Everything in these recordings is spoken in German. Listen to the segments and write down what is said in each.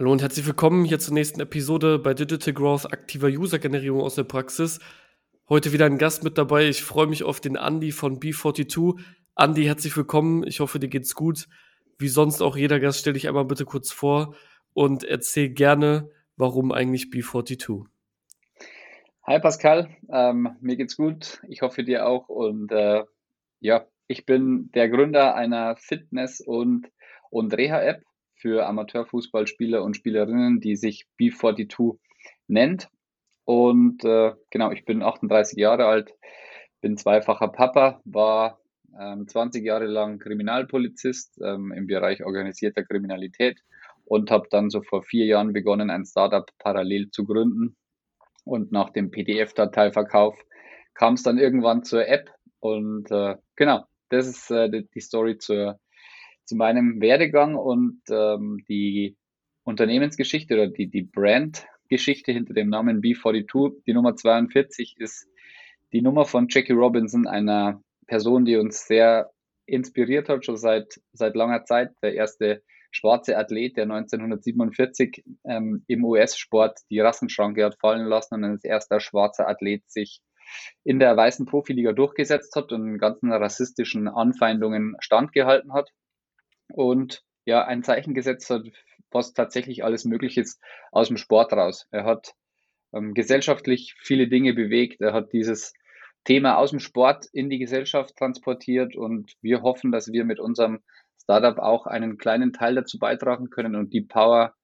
Hallo und herzlich willkommen hier zur nächsten Episode bei Digital Growth aktiver User-Generierung aus der Praxis. Heute wieder ein Gast mit dabei. Ich freue mich auf den Andy von B42. Andy, herzlich willkommen. Ich hoffe, dir geht's gut. Wie sonst auch jeder Gast, stell dich einmal bitte kurz vor und erzähl gerne, warum eigentlich B42. Hi Pascal, ähm, mir geht's gut. Ich hoffe dir auch. Und äh, ja, ich bin der Gründer einer Fitness- und, und Reha-App für Amateurfußballspieler und Spielerinnen, die sich B42 nennt. Und äh, genau, ich bin 38 Jahre alt, bin zweifacher Papa, war ähm, 20 Jahre lang Kriminalpolizist ähm, im Bereich organisierter Kriminalität und habe dann so vor vier Jahren begonnen, ein Startup parallel zu gründen. Und nach dem PDF-Dateiverkauf kam es dann irgendwann zur App. Und äh, genau, das ist äh, die Story zur, zu meinem Werdegang und ähm, die Unternehmensgeschichte oder die, die Brandgeschichte hinter dem Namen B42. Die Nummer 42 ist die Nummer von Jackie Robinson, einer Person, die uns sehr inspiriert hat, schon seit, seit langer Zeit. Der erste schwarze Athlet, der 1947 ähm, im US-Sport die Rassenschranke hat fallen lassen und als erster schwarzer Athlet sich in der weißen Profiliga durchgesetzt hat und ganzen rassistischen Anfeindungen standgehalten hat und ja ein Zeichen gesetzt hat, was tatsächlich alles möglich ist aus dem Sport raus. Er hat ähm, gesellschaftlich viele Dinge bewegt. Er hat dieses Thema aus dem Sport in die Gesellschaft transportiert und wir hoffen, dass wir mit unserem Startup auch einen kleinen Teil dazu beitragen können und die Power,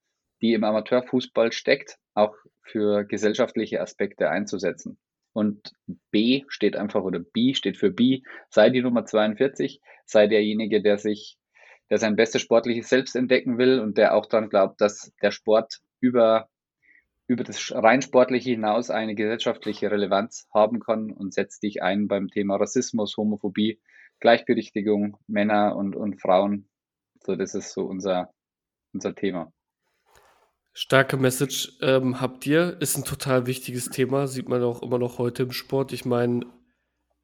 die im Amateurfußball steckt, auch für gesellschaftliche Aspekte einzusetzen. Und B steht einfach, oder B steht für B, sei die Nummer 42, sei derjenige, der sich, der sein bestes sportliches Selbst entdecken will und der auch daran glaubt, dass der Sport über über das rein sportliche hinaus eine gesellschaftliche Relevanz haben kann und setzt dich ein beim Thema Rassismus, Homophobie, Gleichberechtigung, Männer und, und Frauen. So, das ist so unser, unser Thema. Starke Message ähm, habt ihr, ist ein total wichtiges Thema, sieht man auch immer noch heute im Sport. Ich meine,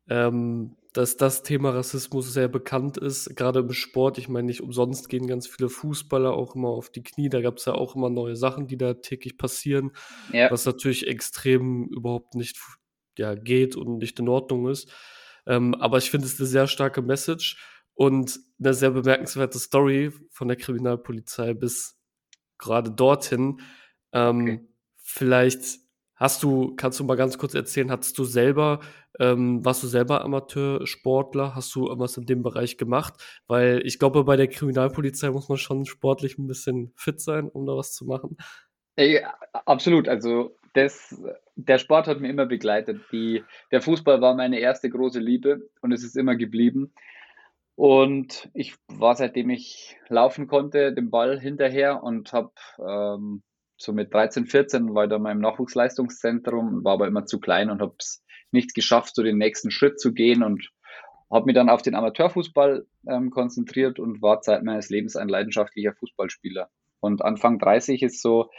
ähm, dass das Thema Rassismus sehr bekannt ist, gerade im Sport. Ich meine, nicht umsonst gehen ganz viele Fußballer auch immer auf die Knie. Da gab es ja auch immer neue Sachen, die da täglich passieren, ja. was natürlich extrem überhaupt nicht ja, geht und nicht in Ordnung ist. Ähm, aber ich finde es eine sehr starke Message und eine sehr bemerkenswerte Story von der Kriminalpolizei bis gerade dorthin. Ähm, okay. Vielleicht Hast du, kannst du mal ganz kurz erzählen, hattest du selber, ähm, warst du selber Amateursportler? Hast du irgendwas in dem Bereich gemacht? Weil ich glaube, bei der Kriminalpolizei muss man schon sportlich ein bisschen fit sein, um da was zu machen. Ja, absolut. Also das, der Sport hat mir immer begleitet. Die, der Fußball war meine erste große Liebe und es ist immer geblieben. Und ich war, seitdem ich laufen konnte, dem Ball hinterher und habe ähm, so mit 13, 14 war ich da in meinem Nachwuchsleistungszentrum und war aber immer zu klein und habe es nicht geschafft, so den nächsten Schritt zu gehen und habe mich dann auf den Amateurfußball ähm, konzentriert und war Zeit meines Lebens ein leidenschaftlicher Fußballspieler. Und Anfang 30 ist so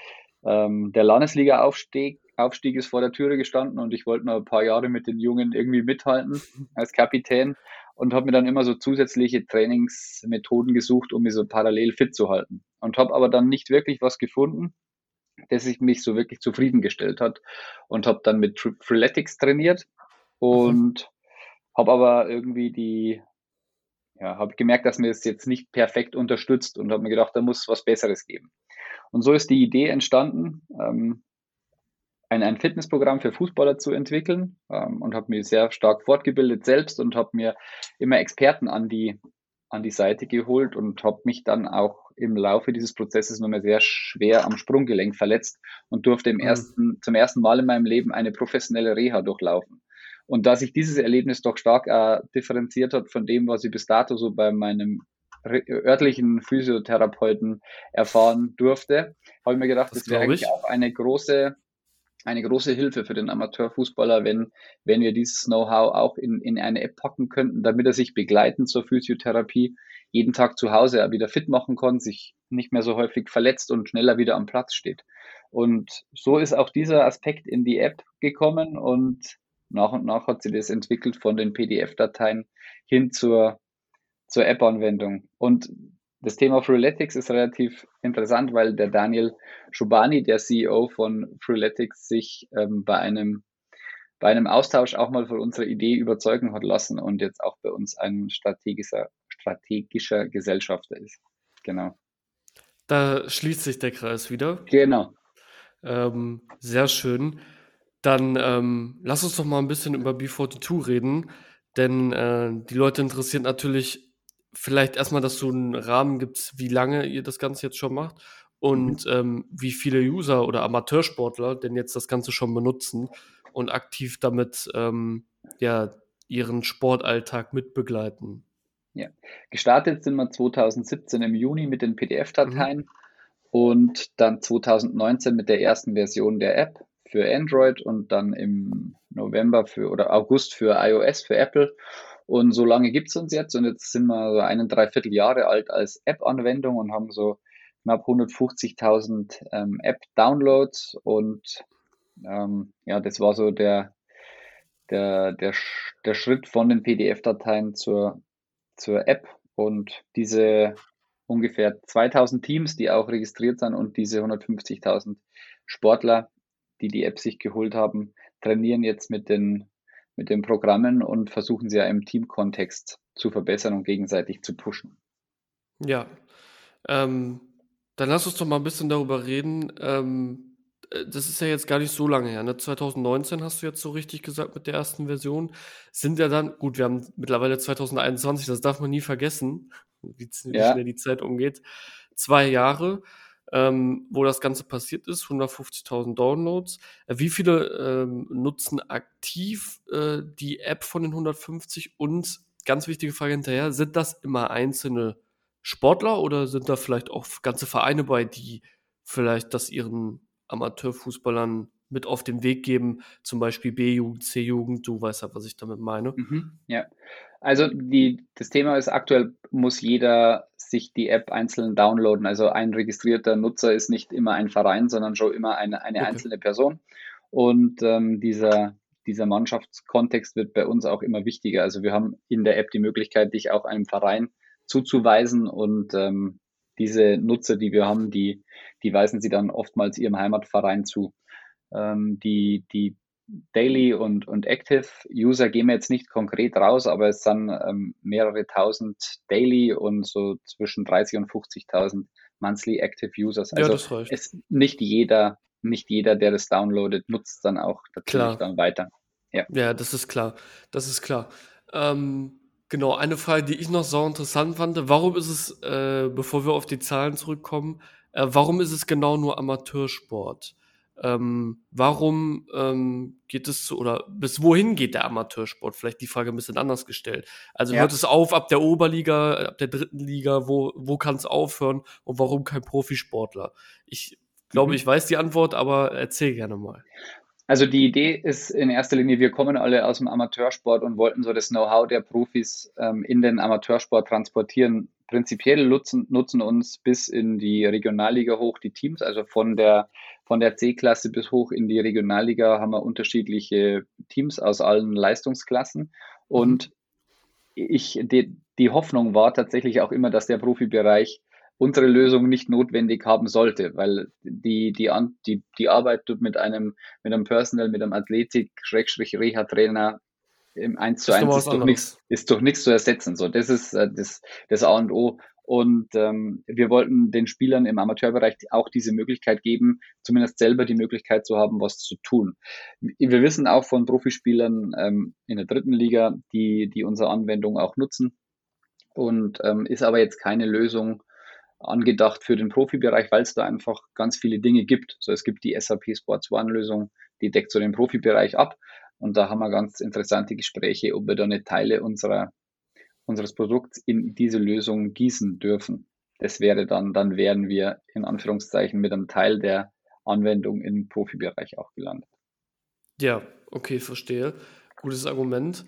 ähm, der Landesliga-Aufstieg Aufstieg ist vor der Türe gestanden und ich wollte noch ein paar Jahre mit den Jungen irgendwie mithalten als Kapitän und habe mir dann immer so zusätzliche Trainingsmethoden gesucht, um mich so parallel fit zu halten. Und habe aber dann nicht wirklich was gefunden das ich mich so wirklich zufriedengestellt hat und habe dann mit Freeletics trainiert und mhm. habe aber irgendwie die ja, habe gemerkt, dass mir das jetzt nicht perfekt unterstützt und habe mir gedacht, da muss was Besseres geben. Und so ist die Idee entstanden, ähm, ein, ein Fitnessprogramm für Fußballer zu entwickeln ähm, und habe mich sehr stark fortgebildet selbst und habe mir immer Experten an die, an die Seite geholt und habe mich dann auch im Laufe dieses Prozesses nur mehr sehr schwer am Sprunggelenk verletzt und durfte im mhm. ersten, zum ersten Mal in meinem Leben eine professionelle Reha durchlaufen. Und da sich dieses Erlebnis doch stark äh, differenziert hat von dem, was ich bis dato so bei meinem örtlichen Physiotherapeuten erfahren durfte, habe ich mir gedacht, das, das wäre eigentlich auch eine große eine große Hilfe für den Amateurfußballer, wenn, wenn wir dieses Know-how auch in, in eine App packen könnten, damit er sich begleitend zur Physiotherapie jeden Tag zu Hause wieder fit machen kann, sich nicht mehr so häufig verletzt und schneller wieder am Platz steht. Und so ist auch dieser Aspekt in die App gekommen und nach und nach hat sie das entwickelt von den PDF-Dateien hin zur, zur App-Anwendung. Und das Thema Freeletics ist relativ interessant, weil der Daniel Schubani, der CEO von Freeletics, sich ähm, bei einem bei einem Austausch auch mal von unserer Idee überzeugen hat lassen und jetzt auch bei uns ein strategischer, strategischer Gesellschafter ist. Genau. Da schließt sich der Kreis wieder. Genau. Ähm, sehr schön. Dann ähm, lass uns doch mal ein bisschen über B42 reden, denn äh, die Leute interessiert natürlich vielleicht erstmal, dass du einen Rahmen gibst, wie lange ihr das Ganze jetzt schon macht und mhm. ähm, wie viele User oder Amateursportler denn jetzt das Ganze schon benutzen und aktiv damit ähm, ja, ihren Sportalltag mitbegleiten. Ja, gestartet sind wir 2017 im Juni mit den PDF-Dateien mhm. und dann 2019 mit der ersten Version der App für Android und dann im November für oder August für iOS für Apple. Und so lange gibt es uns jetzt. Und jetzt sind wir so einen Dreiviertel Jahre alt als App-Anwendung und haben so knapp 150.000 ähm, App-Downloads. Und ähm, ja, das war so der, der, der, der Schritt von den PDF-Dateien zur, zur App. Und diese ungefähr 2000 Teams, die auch registriert sind und diese 150.000 Sportler, die die App sich geholt haben, trainieren jetzt mit den mit den Programmen und versuchen sie ja im Teamkontext zu verbessern und gegenseitig zu pushen. Ja, ähm, dann lass uns doch mal ein bisschen darüber reden. Ähm, äh, das ist ja jetzt gar nicht so lange her. Ne? 2019 hast du jetzt so richtig gesagt mit der ersten Version. Sind ja dann, gut, wir haben mittlerweile 2021, das darf man nie vergessen, wie, wie ja. schnell die Zeit umgeht. Zwei Jahre ähm, wo das Ganze passiert ist, 150.000 Downloads. Äh, wie viele ähm, nutzen aktiv äh, die App von den 150? Und ganz wichtige Frage hinterher, sind das immer einzelne Sportler oder sind da vielleicht auch ganze Vereine bei, die vielleicht das ihren Amateurfußballern mit auf den Weg geben, zum Beispiel B-Jugend, C-Jugend, du weißt ja, was ich damit meine. Mhm, ja, also die, das Thema ist aktuell, muss jeder sich die App einzeln downloaden. Also ein registrierter Nutzer ist nicht immer ein Verein, sondern schon immer eine, eine okay. einzelne Person. Und ähm, dieser, dieser Mannschaftskontext wird bei uns auch immer wichtiger. Also wir haben in der App die Möglichkeit, dich auch einem Verein zuzuweisen und ähm, diese Nutzer, die wir haben, die, die weisen sie dann oftmals ihrem Heimatverein zu. Ähm, die, die Daily und, und Active User gehen wir jetzt nicht konkret raus, aber es sind ähm, mehrere tausend Daily und so zwischen 30 und 50.000 Monthly Active Users. Also ja, das reicht. Ist nicht jeder, nicht jeder, der das downloadet, nutzt dann auch natürlich dann weiter. Ja. ja, das ist klar. Das ist klar. Ähm, genau, eine Frage, die ich noch so interessant fand, warum ist es, äh, bevor wir auf die Zahlen zurückkommen, äh, warum ist es genau nur Amateursport? Ähm, warum ähm, geht es zu, oder bis wohin geht der Amateursport? Vielleicht die Frage ein bisschen anders gestellt. Also ja. hört es auf ab der Oberliga, ab der dritten Liga, wo, wo kann es aufhören und warum kein Profisportler? Ich glaube, mhm. ich weiß die Antwort, aber erzähl gerne mal. Also die Idee ist in erster Linie, wir kommen alle aus dem Amateursport und wollten so das Know-how der Profis ähm, in den Amateursport transportieren. Prinzipiell nutzen, nutzen uns bis in die Regionalliga hoch die Teams, also von der, von der C-Klasse bis hoch in die Regionalliga haben wir unterschiedliche Teams aus allen Leistungsklassen. Und ich, die, die Hoffnung war tatsächlich auch immer, dass der Profibereich unsere Lösung nicht notwendig haben sollte, weil die, die, die, die Arbeit mit einem, mit einem Personal, mit einem Athletik-Reha-Trainer im 1 zu 1 ist durch, nichts, ist durch nichts zu ersetzen. So, das ist äh, das, das A und O. Und ähm, wir wollten den Spielern im Amateurbereich auch diese Möglichkeit geben, zumindest selber die Möglichkeit zu haben, was zu tun. Wir wissen auch von Profispielern ähm, in der dritten Liga, die, die unsere Anwendung auch nutzen. Und ähm, ist aber jetzt keine Lösung angedacht für den Profibereich, weil es da einfach ganz viele Dinge gibt. So, es gibt die SAP Sports One Lösung, die deckt so den Profibereich ab. Und da haben wir ganz interessante Gespräche, ob wir da nicht Teile unserer, unseres Produkts in diese Lösung gießen dürfen. Das wäre dann, dann wären wir in Anführungszeichen mit einem Teil der Anwendung im Profibereich auch gelandet. Ja, okay, verstehe. Gutes Argument.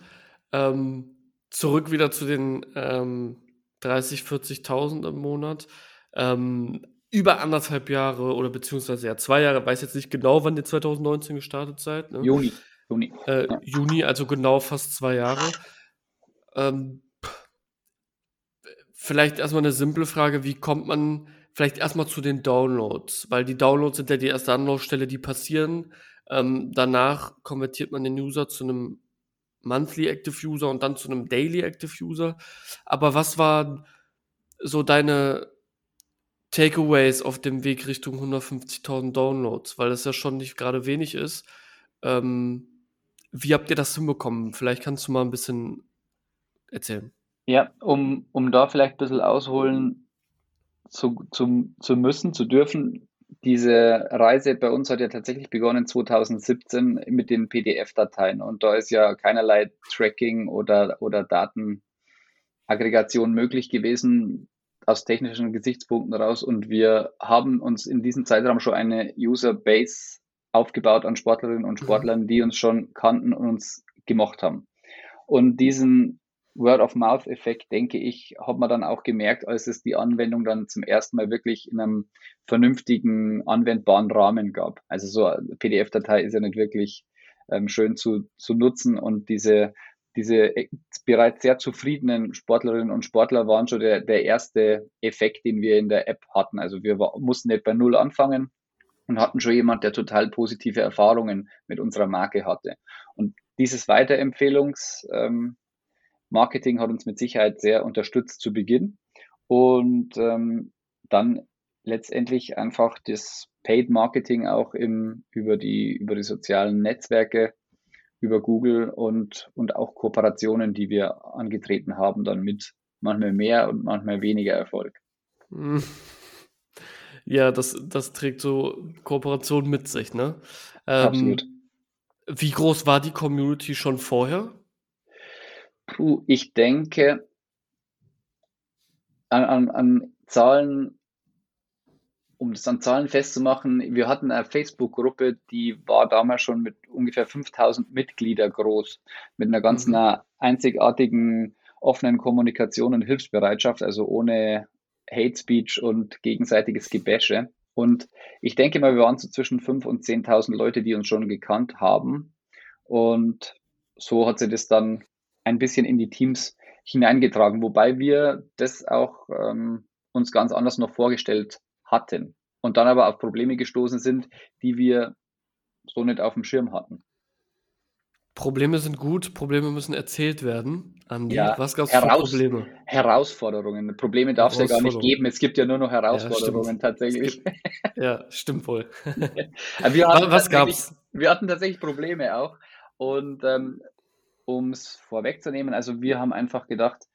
Ähm, zurück wieder zu den ähm, 30, 40.000 im Monat. Ähm, über anderthalb Jahre oder beziehungsweise ja zwei Jahre, weiß jetzt nicht genau, wann ihr 2019 gestartet seid. Ne? Juni. Juni. Äh, ja. Juni, also genau fast zwei Jahre. Ähm, vielleicht erstmal eine simple Frage, wie kommt man vielleicht erstmal zu den Downloads? Weil die Downloads sind ja die erste Anlaufstelle, die passieren. Ähm, danach konvertiert man den User zu einem Monthly Active User und dann zu einem Daily Active User. Aber was war so deine Takeaways auf dem Weg Richtung 150.000 Downloads? Weil das ja schon nicht gerade wenig ist. Ähm, wie habt ihr das hinbekommen? Vielleicht kannst du mal ein bisschen erzählen. Ja, um, um da vielleicht ein bisschen ausholen zu, zu, zu müssen, zu dürfen. Diese Reise bei uns hat ja tatsächlich begonnen 2017 mit den PDF-Dateien und da ist ja keinerlei Tracking oder, oder Datenaggregation möglich gewesen aus technischen Gesichtspunkten raus und wir haben uns in diesem Zeitraum schon eine User Base aufgebaut an Sportlerinnen und mhm. Sportlern, die uns schon kannten und uns gemocht haben. Und diesen Word-of-Mouth-Effekt, denke ich, hat man dann auch gemerkt, als es die Anwendung dann zum ersten Mal wirklich in einem vernünftigen, anwendbaren Rahmen gab. Also so eine PDF-Datei ist ja nicht wirklich ähm, schön zu, zu nutzen und diese, diese bereits sehr zufriedenen Sportlerinnen und Sportler waren schon der, der erste Effekt, den wir in der App hatten. Also wir war, mussten nicht bei Null anfangen und hatten schon jemand, der total positive Erfahrungen mit unserer Marke hatte. Und dieses Weiterempfehlungs, ähm, hat uns mit Sicherheit sehr unterstützt zu Beginn und ähm, dann letztendlich einfach das Paid Marketing auch im, über, die, über die sozialen Netzwerke, über Google und, und auch Kooperationen, die wir angetreten haben, dann mit manchmal mehr und manchmal weniger Erfolg. Ja, das, das trägt so Kooperation mit sich, ne? Ähm, Absolut. Wie groß war die Community schon vorher? Puh, ich denke, an, an, an Zahlen, um das an Zahlen festzumachen, wir hatten eine Facebook-Gruppe, die war damals schon mit ungefähr 5000 Mitglieder groß, mit einer ganz mhm. einzigartigen offenen Kommunikation und Hilfsbereitschaft, also ohne Hate Speech und gegenseitiges Gebäsche. Und ich denke mal, wir waren so zwischen 5.000 und 10.000 Leute, die uns schon gekannt haben. Und so hat sich das dann ein bisschen in die Teams hineingetragen, wobei wir das auch ähm, uns ganz anders noch vorgestellt hatten und dann aber auf Probleme gestoßen sind, die wir so nicht auf dem Schirm hatten. Probleme sind gut, Probleme müssen erzählt werden. Andi, ja, was gab es für Probleme? Herausforderungen. Probleme darf es ja gar nicht geben. Es gibt ja nur noch Herausforderungen ja, tatsächlich. Gibt, ja, stimmt wohl. wir was gab's? Wir hatten tatsächlich Probleme auch. Und ähm, um es vorwegzunehmen. Also wir haben einfach gedacht,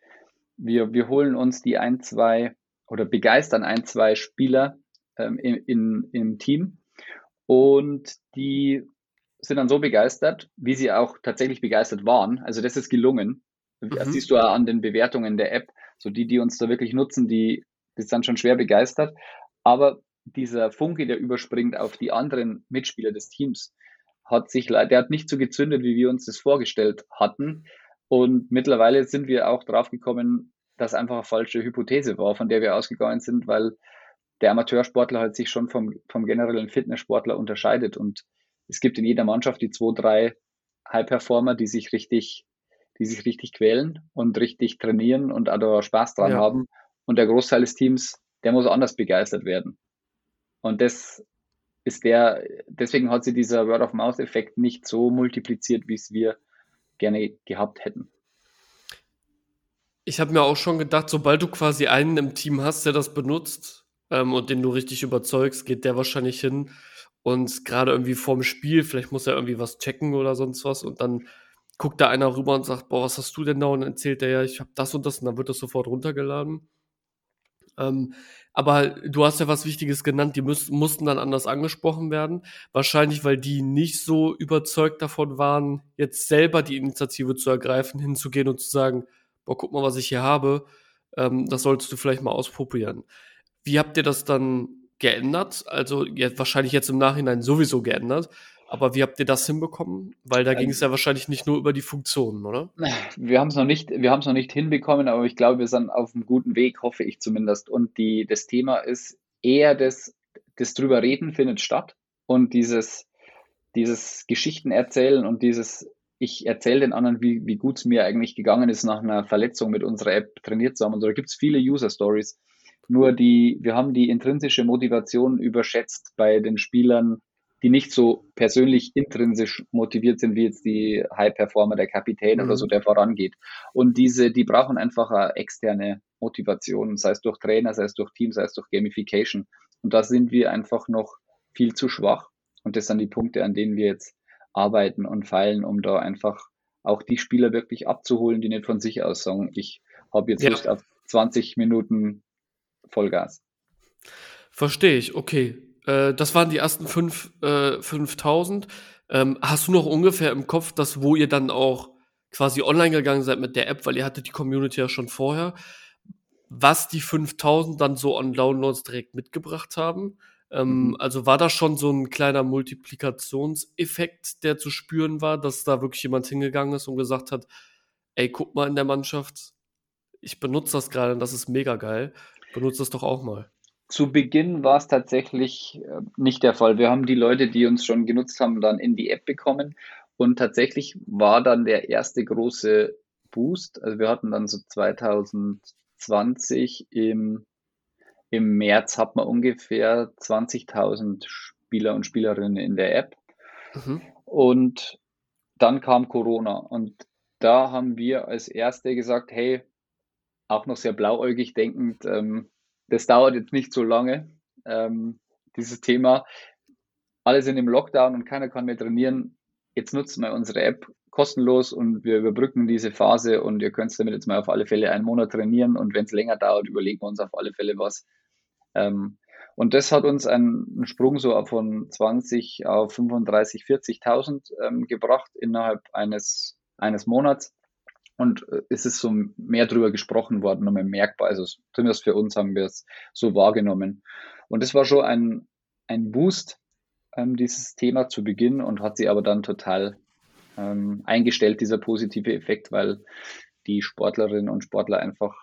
wir, wir holen uns die ein, zwei oder begeistern ein, zwei Spieler ähm, in, in, im Team und die sind dann so begeistert, wie sie auch tatsächlich begeistert waren. Also das ist gelungen. Mhm. Das siehst du ja an den Bewertungen der App. So die, die uns da wirklich nutzen, die, die sind schon schwer begeistert. Aber dieser Funke, der überspringt auf die anderen Mitspieler des Teams, hat sich, der hat nicht so gezündet, wie wir uns das vorgestellt hatten. Und mittlerweile sind wir auch drauf gekommen, dass einfach eine falsche Hypothese war, von der wir ausgegangen sind, weil der Amateursportler halt sich schon vom, vom generellen Fitnesssportler unterscheidet. Und es gibt in jeder Mannschaft die zwei, drei High-Performer, die sich richtig, die sich richtig quälen und richtig trainieren und auch Spaß dran ja. haben. Und der Großteil des Teams, der muss anders begeistert werden. Und das ist der, deswegen hat sich dieser Word-of-Mouth-Effekt nicht so multipliziert, wie es wir gerne gehabt hätten. Ich habe mir auch schon gedacht, sobald du quasi einen im Team hast, der das benutzt ähm, und den du richtig überzeugst, geht der wahrscheinlich hin und gerade irgendwie vorm Spiel, vielleicht muss er irgendwie was checken oder sonst was und dann guckt da einer rüber und sagt, boah, was hast du denn da? Und dann erzählt er ja, ich habe das und das und dann wird das sofort runtergeladen. Ähm, aber du hast ja was Wichtiges genannt, die müß, mussten dann anders angesprochen werden. Wahrscheinlich, weil die nicht so überzeugt davon waren, jetzt selber die Initiative zu ergreifen, hinzugehen und zu sagen, boah, guck mal, was ich hier habe. Ähm, das solltest du vielleicht mal ausprobieren. Wie habt ihr das dann geändert? Also ja, wahrscheinlich jetzt im Nachhinein sowieso geändert. Aber wie habt ihr das hinbekommen? Weil da ging es ja wahrscheinlich nicht nur über die Funktionen, oder? Wir haben es noch nicht, wir haben es noch nicht hinbekommen, aber ich glaube, wir sind auf einem guten Weg, hoffe ich zumindest. Und die, das Thema ist eher das, das drüber reden findet statt und dieses, dieses Geschichten erzählen und dieses ich erzähle den anderen, wie, wie gut es mir eigentlich gegangen ist, nach einer Verletzung mit unserer App trainiert zu haben. Und so, da gibt es viele User-Stories. Nur die, wir haben die intrinsische Motivation überschätzt bei den Spielern, die nicht so persönlich intrinsisch motiviert sind, wie jetzt die High-Performer, der Kapitän mhm. oder so, der vorangeht. Und diese, die brauchen einfach eine externe Motivation, sei es durch Trainer, sei es durch Team, sei es durch Gamification. Und da sind wir einfach noch viel zu schwach. Und das sind die Punkte, an denen wir jetzt arbeiten und feilen, um da einfach auch die Spieler wirklich abzuholen, die nicht von sich aus sagen, ich habe jetzt ja. Lust auf 20 Minuten Vollgas. Verstehe ich, okay. Äh, das waren die ersten fünf, äh, 5000. Ähm, hast du noch ungefähr im Kopf, dass wo ihr dann auch quasi online gegangen seid mit der App, weil ihr hattet die Community ja schon vorher, was die 5000 dann so an Downloads direkt mitgebracht haben? Ähm, mhm. Also war da schon so ein kleiner Multiplikationseffekt, der zu spüren war, dass da wirklich jemand hingegangen ist und gesagt hat, ey, guck mal in der Mannschaft, ich benutze das gerade und das ist mega geil. Benutze das doch auch mal. Zu Beginn war es tatsächlich äh, nicht der Fall. Wir haben die Leute, die uns schon genutzt haben, dann in die App bekommen. Und tatsächlich war dann der erste große Boost. Also wir hatten dann so 2020 im, im März hat man ungefähr 20.000 Spieler und Spielerinnen in der App. Mhm. Und dann kam Corona und da haben wir als Erste gesagt, hey, auch noch sehr blauäugig denkend, ähm, das dauert jetzt nicht so lange, ähm, dieses Thema. Alle sind im Lockdown und keiner kann mehr trainieren. Jetzt nutzen wir unsere App kostenlos und wir überbrücken diese Phase und ihr könnt damit jetzt mal auf alle Fälle einen Monat trainieren und wenn es länger dauert, überlegen wir uns auf alle Fälle was. Ähm, und das hat uns einen, Sprung so von 20 auf 35, 40.000 ähm, gebracht innerhalb eines, eines Monats. Und äh, es ist so mehr drüber gesprochen worden und merkbar. Also zumindest für uns haben wir es so wahrgenommen. Und es war schon ein, ein Boost, ähm, dieses Thema zu Beginn und hat sie aber dann total ähm, eingestellt, dieser positive Effekt, weil die Sportlerinnen und Sportler einfach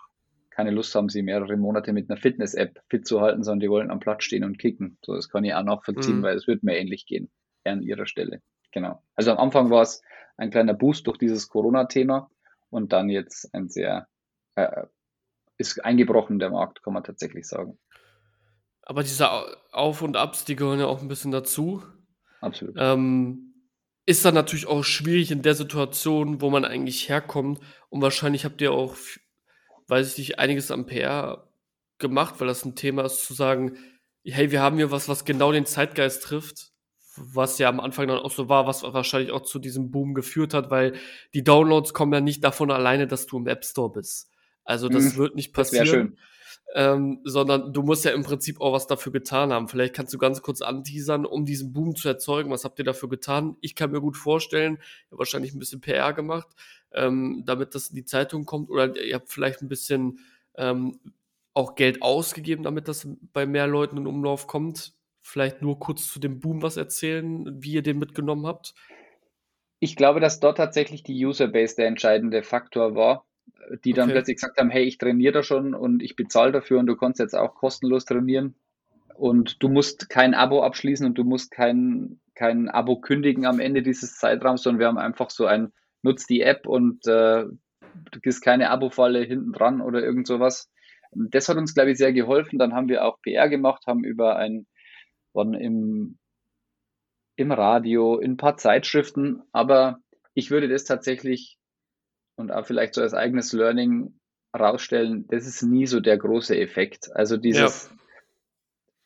keine Lust haben, sie mehrere Monate mit einer Fitness-App fit zu halten, sondern die wollen am Platz stehen und kicken. So, das kann ich auch nachvollziehen, mhm. weil es wird mir ähnlich gehen, an ihrer Stelle. Genau. Also am Anfang war es ein kleiner Boost durch dieses Corona-Thema und dann jetzt ein sehr, äh, ist eingebrochen der Markt, kann man tatsächlich sagen. Aber diese Auf- und Abs, die gehören ja auch ein bisschen dazu. Absolut. Ähm, ist dann natürlich auch schwierig in der Situation, wo man eigentlich herkommt. Und wahrscheinlich habt ihr auch, weiß ich nicht, einiges am PR gemacht, weil das ein Thema ist, zu sagen, hey, wir haben hier was, was genau den Zeitgeist trifft was ja am Anfang dann auch so war, was wahrscheinlich auch zu diesem Boom geführt hat, weil die Downloads kommen ja nicht davon alleine, dass du im App Store bist. Also das mhm, wird nicht passieren. Ähm, sondern du musst ja im Prinzip auch was dafür getan haben. Vielleicht kannst du ganz kurz anteasern, um diesen Boom zu erzeugen. Was habt ihr dafür getan? Ich kann mir gut vorstellen, ihr habt wahrscheinlich ein bisschen PR gemacht, ähm, damit das in die Zeitung kommt. Oder ihr habt vielleicht ein bisschen ähm, auch Geld ausgegeben, damit das bei mehr Leuten in Umlauf kommt vielleicht nur kurz zu dem Boom was erzählen, wie ihr den mitgenommen habt? Ich glaube, dass dort tatsächlich die Userbase der entscheidende Faktor war, die dann okay. plötzlich gesagt haben, hey, ich trainiere da schon und ich bezahle dafür und du kannst jetzt auch kostenlos trainieren. Und du musst kein Abo abschließen und du musst kein, kein Abo kündigen am Ende dieses Zeitraums, sondern wir haben einfach so ein, nutz die App und äh, du gehst keine Abo-Falle hinten dran oder irgend sowas. Das hat uns, glaube ich, sehr geholfen. Dann haben wir auch PR gemacht, haben über ein worden im, im Radio, in ein paar Zeitschriften, aber ich würde das tatsächlich und auch vielleicht so als eigenes Learning rausstellen, das ist nie so der große Effekt. Also dieses,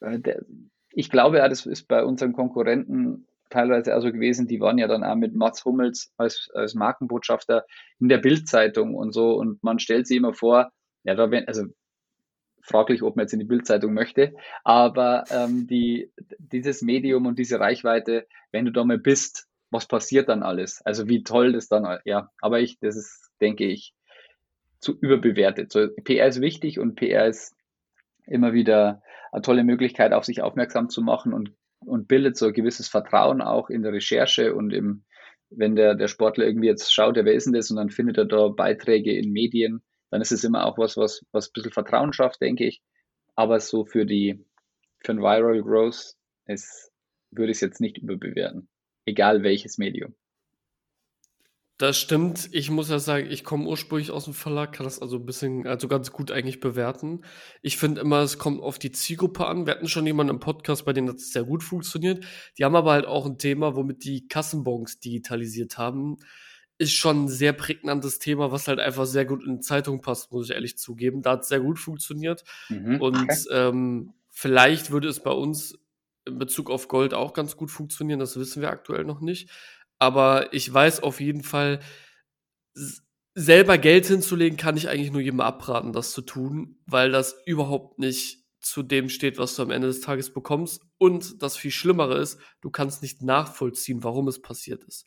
ja. äh, der, ich glaube ja, das ist bei unseren Konkurrenten teilweise also gewesen, die waren ja dann auch mit Mats Hummels als, als Markenbotschafter in der Bildzeitung und so und man stellt sich immer vor, ja, da wenn, also fraglich, ob man jetzt in die Bildzeitung möchte, aber ähm, die, dieses Medium und diese Reichweite, wenn du da mal bist, was passiert dann alles? Also wie toll das dann, ja, aber ich, das ist, denke ich, zu überbewertet. So, PR ist wichtig und PR ist immer wieder eine tolle Möglichkeit, auf sich aufmerksam zu machen und, und bildet so ein gewisses Vertrauen auch in der Recherche und im, wenn der, der Sportler irgendwie jetzt schaut, ja, wer ist denn das? Und dann findet er da Beiträge in Medien, dann ist es immer auch was, was, was ein bisschen Vertrauen schafft, denke ich. Aber so für die, für ein Viral Growth ist, würde ich es jetzt nicht überbewerten. Egal welches Medium. Das stimmt. Ich muss ja sagen, ich komme ursprünglich aus dem Verlag, kann das also ein bisschen also ganz gut eigentlich bewerten. Ich finde immer, es kommt auf die Zielgruppe an. Wir hatten schon jemanden im Podcast, bei dem das sehr gut funktioniert. Die haben aber halt auch ein Thema, womit die Kassenbons digitalisiert haben. Ist schon ein sehr prägnantes Thema, was halt einfach sehr gut in Zeitung passt, muss ich ehrlich zugeben. Da hat's sehr gut funktioniert. Mhm, Und, okay. ähm, vielleicht würde es bei uns in Bezug auf Gold auch ganz gut funktionieren, das wissen wir aktuell noch nicht. Aber ich weiß auf jeden Fall, selber Geld hinzulegen, kann ich eigentlich nur jedem abraten, das zu tun, weil das überhaupt nicht zu dem steht, was du am Ende des Tages bekommst. Und das viel Schlimmere ist, du kannst nicht nachvollziehen, warum es passiert ist.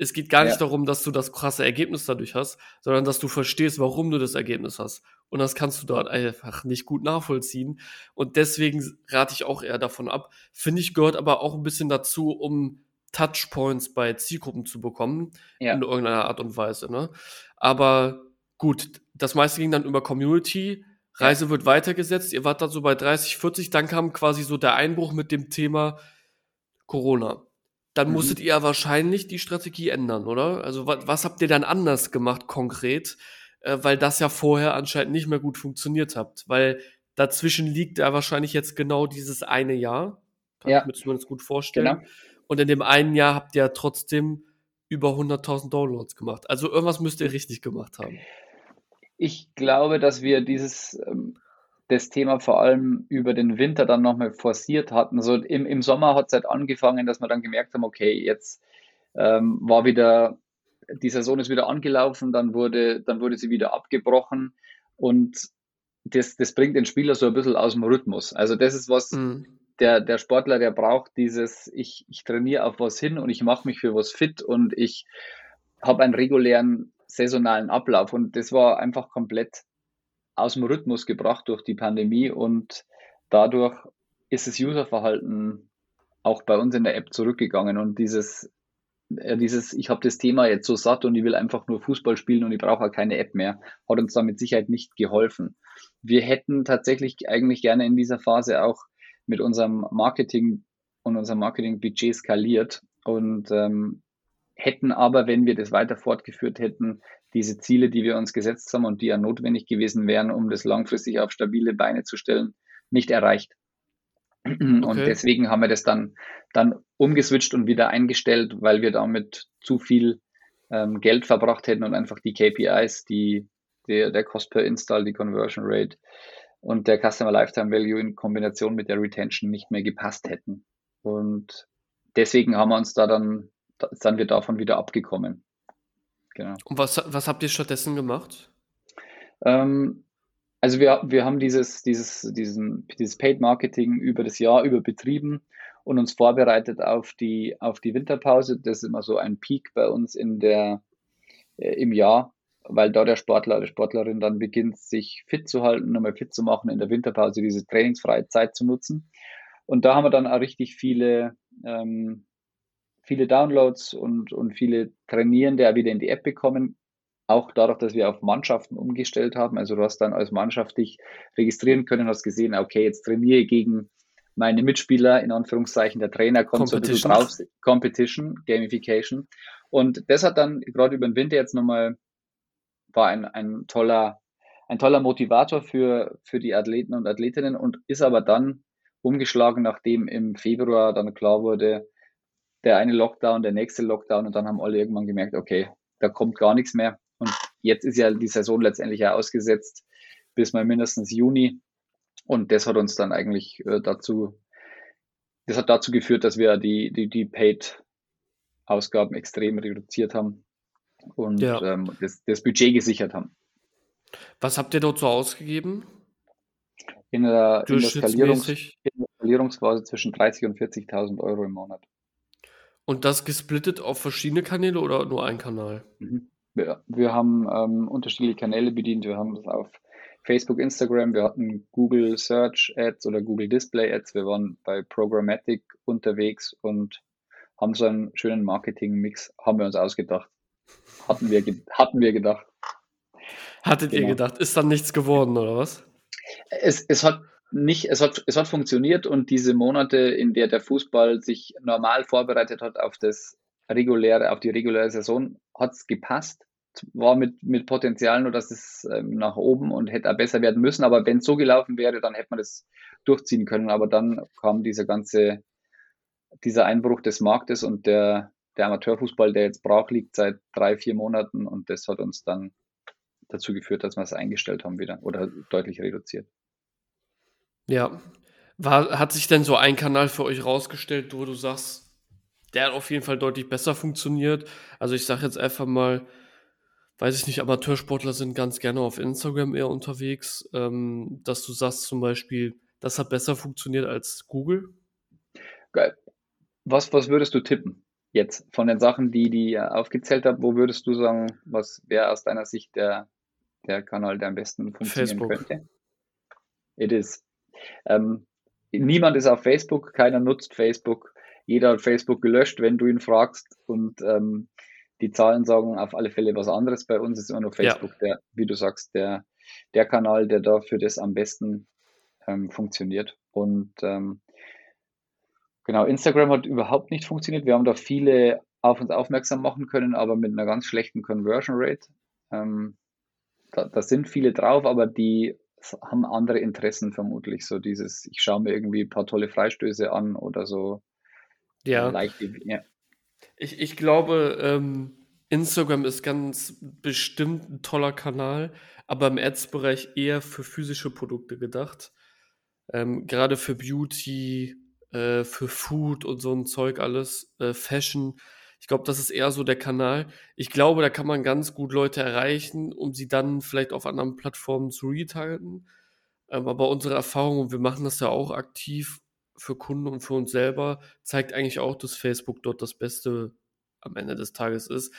Es geht gar Ja. nicht darum, dass du das krasse Ergebnis dadurch hast, sondern dass du verstehst, warum du das Ergebnis hast. Und das kannst du dort einfach nicht gut nachvollziehen. Und deswegen rate ich auch eher davon ab. Finde ich, gehört aber auch ein bisschen dazu, um Touchpoints bei Zielgruppen zu bekommen Ja. in irgendeiner Art und Weise, ne? Aber gut, das meiste ging dann über Community. Ja. Reise wird weitergesetzt. Ihr wart dann so bei 30, 40. Dann kam quasi so der Einbruch mit dem Thema Corona. Dann Mhm. musstet ihr ja wahrscheinlich die Strategie ändern, oder? Also, wa was habt ihr dann anders gemacht konkret? Äh, weil das ja vorher anscheinend nicht mehr gut funktioniert habt. Weil dazwischen liegt ja wahrscheinlich jetzt genau dieses eine Jahr. Kann ich Ja. mir zumindest gut vorstellen. Genau. Und in dem einen Jahr habt ihr ja trotzdem über 100.000 Downloads gemacht. Also, irgendwas müsst ihr richtig gemacht haben. Ich glaube, dass wir dieses, ähm das Thema vor allem über den Winter dann noch mal forciert hatten. So im im Sommer hat's halt angefangen, dass wir dann gemerkt haben: Okay, jetzt, ähm, war wieder die Saison ist wieder angelaufen, dann wurde dann wurde sie wieder abgebrochen und das das bringt den Spieler so ein bisschen aus'm Rhythmus. Also, das ist was Mhm. der der Sportler, der braucht dieses: Ich ich trainiere auf was hin und ich mache mich für was fit und ich habe einen regulären saisonalen Ablauf. Und das war einfach komplett aus'm Rhythmus gebracht durch die Pandemie und dadurch ist das Userverhalten auch bei uns in der App zurückgegangen und dieses äh, dieses: „Ich habe das Thema jetzt so satt und ich will einfach nur Fußball spielen und ich brauche auch keine App mehr“, hat uns da mit Sicherheit nicht geholfen. Wir hätten tatsächlich eigentlich gerne in dieser Phase auch mit unserem Marketing und unserem Marketingbudget skaliert und, ähm, hätten aber, wenn wir das weiter fortgeführt hätten, diese Ziele, die wir uns gesetzt haben und die ja notwendig gewesen wären, um das langfristig auf stabile Beine zu stellen, nicht erreicht. Und Okay. deswegen haben wir das dann dann umgeswitcht und wieder eingestellt, weil wir damit zu viel, ähm, Geld verbracht hätten und einfach die KPIs, die der der Cost per Install, die Conversion Rate und der Customer Lifetime Value in Kombination mit der Retention nicht mehr gepasst hätten. Und deswegen haben wir uns da dann da sind wir davon wieder abgekommen. Genau. Und was was habt ihr stattdessen gemacht? Ähm, also wir wir haben dieses dieses diesen dieses Paid Marketing über das Jahr über betrieben und uns vorbereitet auf die auf die Winterpause. Das ist immer so ein Peak bei uns in der äh, im Jahr, weil da der Sportler oder Sportlerin dann beginnt, sich fit zu halten, noch mal fit zu machen, in der Winterpause diese trainingsfreie Zeit zu nutzen. Und da haben wir dann auch richtig viele ähm, viele Downloads und und viele Trainierende auch wieder in die App bekommen, auch dadurch, dass wir auf Mannschaften umgestellt haben. Also, du hast dann als Mannschaft dich registrieren können, hast gesehen: „Okay, jetzt trainiere ich gegen meine Mitspieler“, in Anführungszeichen. Der Trainer kommt so 'n bisschen Competition. drauf Competition, Gamification. Und das hat dann grad über 'n Winter jetzt noch mal war ein ein toller ein toller Motivator für für die Athleten und Athletinnen und ist aber dann umgeschlagen, nachdem im Februar dann klar wurde, der eine Lockdown, der nächste Lockdown und dann haben alle irgendwann gemerkt: „Okay, da kommt gar nix mehr.“ Und jetzt ist ja die Saison letztendlich ja ausgesetzt bis mal mindestens Juni. Und das hat uns dann eigentlich, äh, dazu das hat dazu geführt, dass wir die die die Paid-Ausgaben extrem reduziert haben und, Ja. ähm, das das Budget gesichert haben. Was habt ihr dort so ausgegeben? In der in der in der Skalierungsphase zwischen 30 und 40.000 € im Monat. Und das gesplittet auf verschiedene Kanäle oder nur ein Kanal? Mhm. Wir haben, ähm, unterschiedliche Kanäle bedient. Wir haben das auf Facebook, Instagram, wir hatten Google Search Ads oder Google Display Ads. Wir waren bei Programmatic unterwegs und haben so einen schönen Marketingmix haben wir uns ausgedacht. Hatten wir hatten wir gedacht. Hattet ihr Genau. gedacht. Ist dann nichts geworden oder was? Es es hat nicht es hat es hat funktioniert und diese Monate, in der der Fußball sich normal vorbereitet hat auf das reguläre auf die reguläre Saison, hat es gepasst, war mit, mit Potenzial nur, dass es ähm, nach oben und hätte auch besser werden müssen. Aber wenn es so gelaufen wäre, dann hätte man das durchziehen können. Aber dann kam dieser ganze, dieser Einbruch des Marktes und der, der Amateurfußball, der jetzt brach liegt seit drei, vier Monaten und das hat uns dann dazu geführt, dass wir es eingestellt haben wieder oder deutlich reduziert. Ja. War, hat sich denn so ein Kanal für euch rausgestellt, wo du sagst, der hat auf jeden Fall deutlich besser funktioniert? Also ich sage jetzt einfach mal, weiß ich nicht, Amateursportler sind ganz gerne auf Instagram eher unterwegs, ähm, dass du sagst zum Beispiel, das hat besser funktioniert als Google? Geil. Was, was würdest du tippen jetzt von den Sachen, die die aufgezählt habe? Wo würdest du sagen, was wäre aus deiner Sicht der, der Kanal, der am besten funktionieren Facebook. könnte? It is. Ähm, niemand ist auf Facebook, keiner nutzt Facebook. Jeder hat Facebook gelöscht, wenn du ihn fragst. Und ähm, die Zahlen sagen auf alle Fälle was anderes. Bei uns ist immer nur Facebook, ja. der, wie du sagst, der, der Kanal, der da für das am besten ähm, funktioniert. Und ähm, genau, Instagram hat überhaupt nicht funktioniert. Wir haben da viele auf uns aufmerksam machen können, aber mit einer ganz schlechten Conversion Rate. Ähm, da, da sind viele drauf, aber die haben andere Interessen vermutlich. So dieses, ich schaue mir irgendwie ein paar tolle Freistöße an oder so. Ja. Leichte, ja. Ich, ich glaube, ähm, Instagram ist ganz bestimmt ein toller Kanal, aber im Ads-Bereich eher für physische Produkte gedacht. Ähm, Gerade für Beauty, äh, für Food und so ein Zeug alles, äh, Fashion. Ich glaube, das ist eher so der Kanal. Ich glaube, da kann man ganz gut Leute erreichen, um sie dann vielleicht auf anderen Plattformen zu retargeten. Ähm, aber unsere Erfahrung, und wir machen das ja auch aktiv für Kunden und für uns selber, zeigt eigentlich auch, dass Facebook dort das Beste am Ende des Tages ist.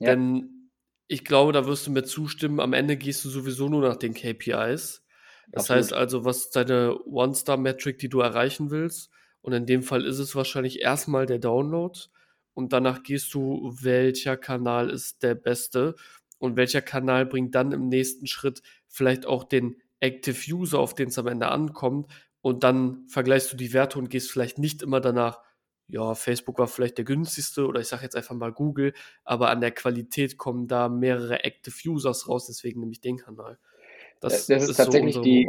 Ja. Denn ich glaube, da wirst du mir zustimmen, am Ende gehst du sowieso nur nach den KPIs. Das Absolut. heißt also, was ist deine One-Star-Metric, die du erreichen willst? Und in dem Fall ist es wahrscheinlich erstmal der Download und danach gehst du, welcher Kanal ist der beste? Und welcher Kanal bringt dann im nächsten Schritt vielleicht auch den Active User, auf den es am Ende ankommt? Und dann vergleichst du die Werte und gehst vielleicht nicht immer danach, ja, Facebook war vielleicht der günstigste oder ich sage jetzt einfach mal Google, aber an der Qualität kommen da mehrere Active Users raus, deswegen nehme ich den Kanal. Das, das ist, ist, tatsächlich so die,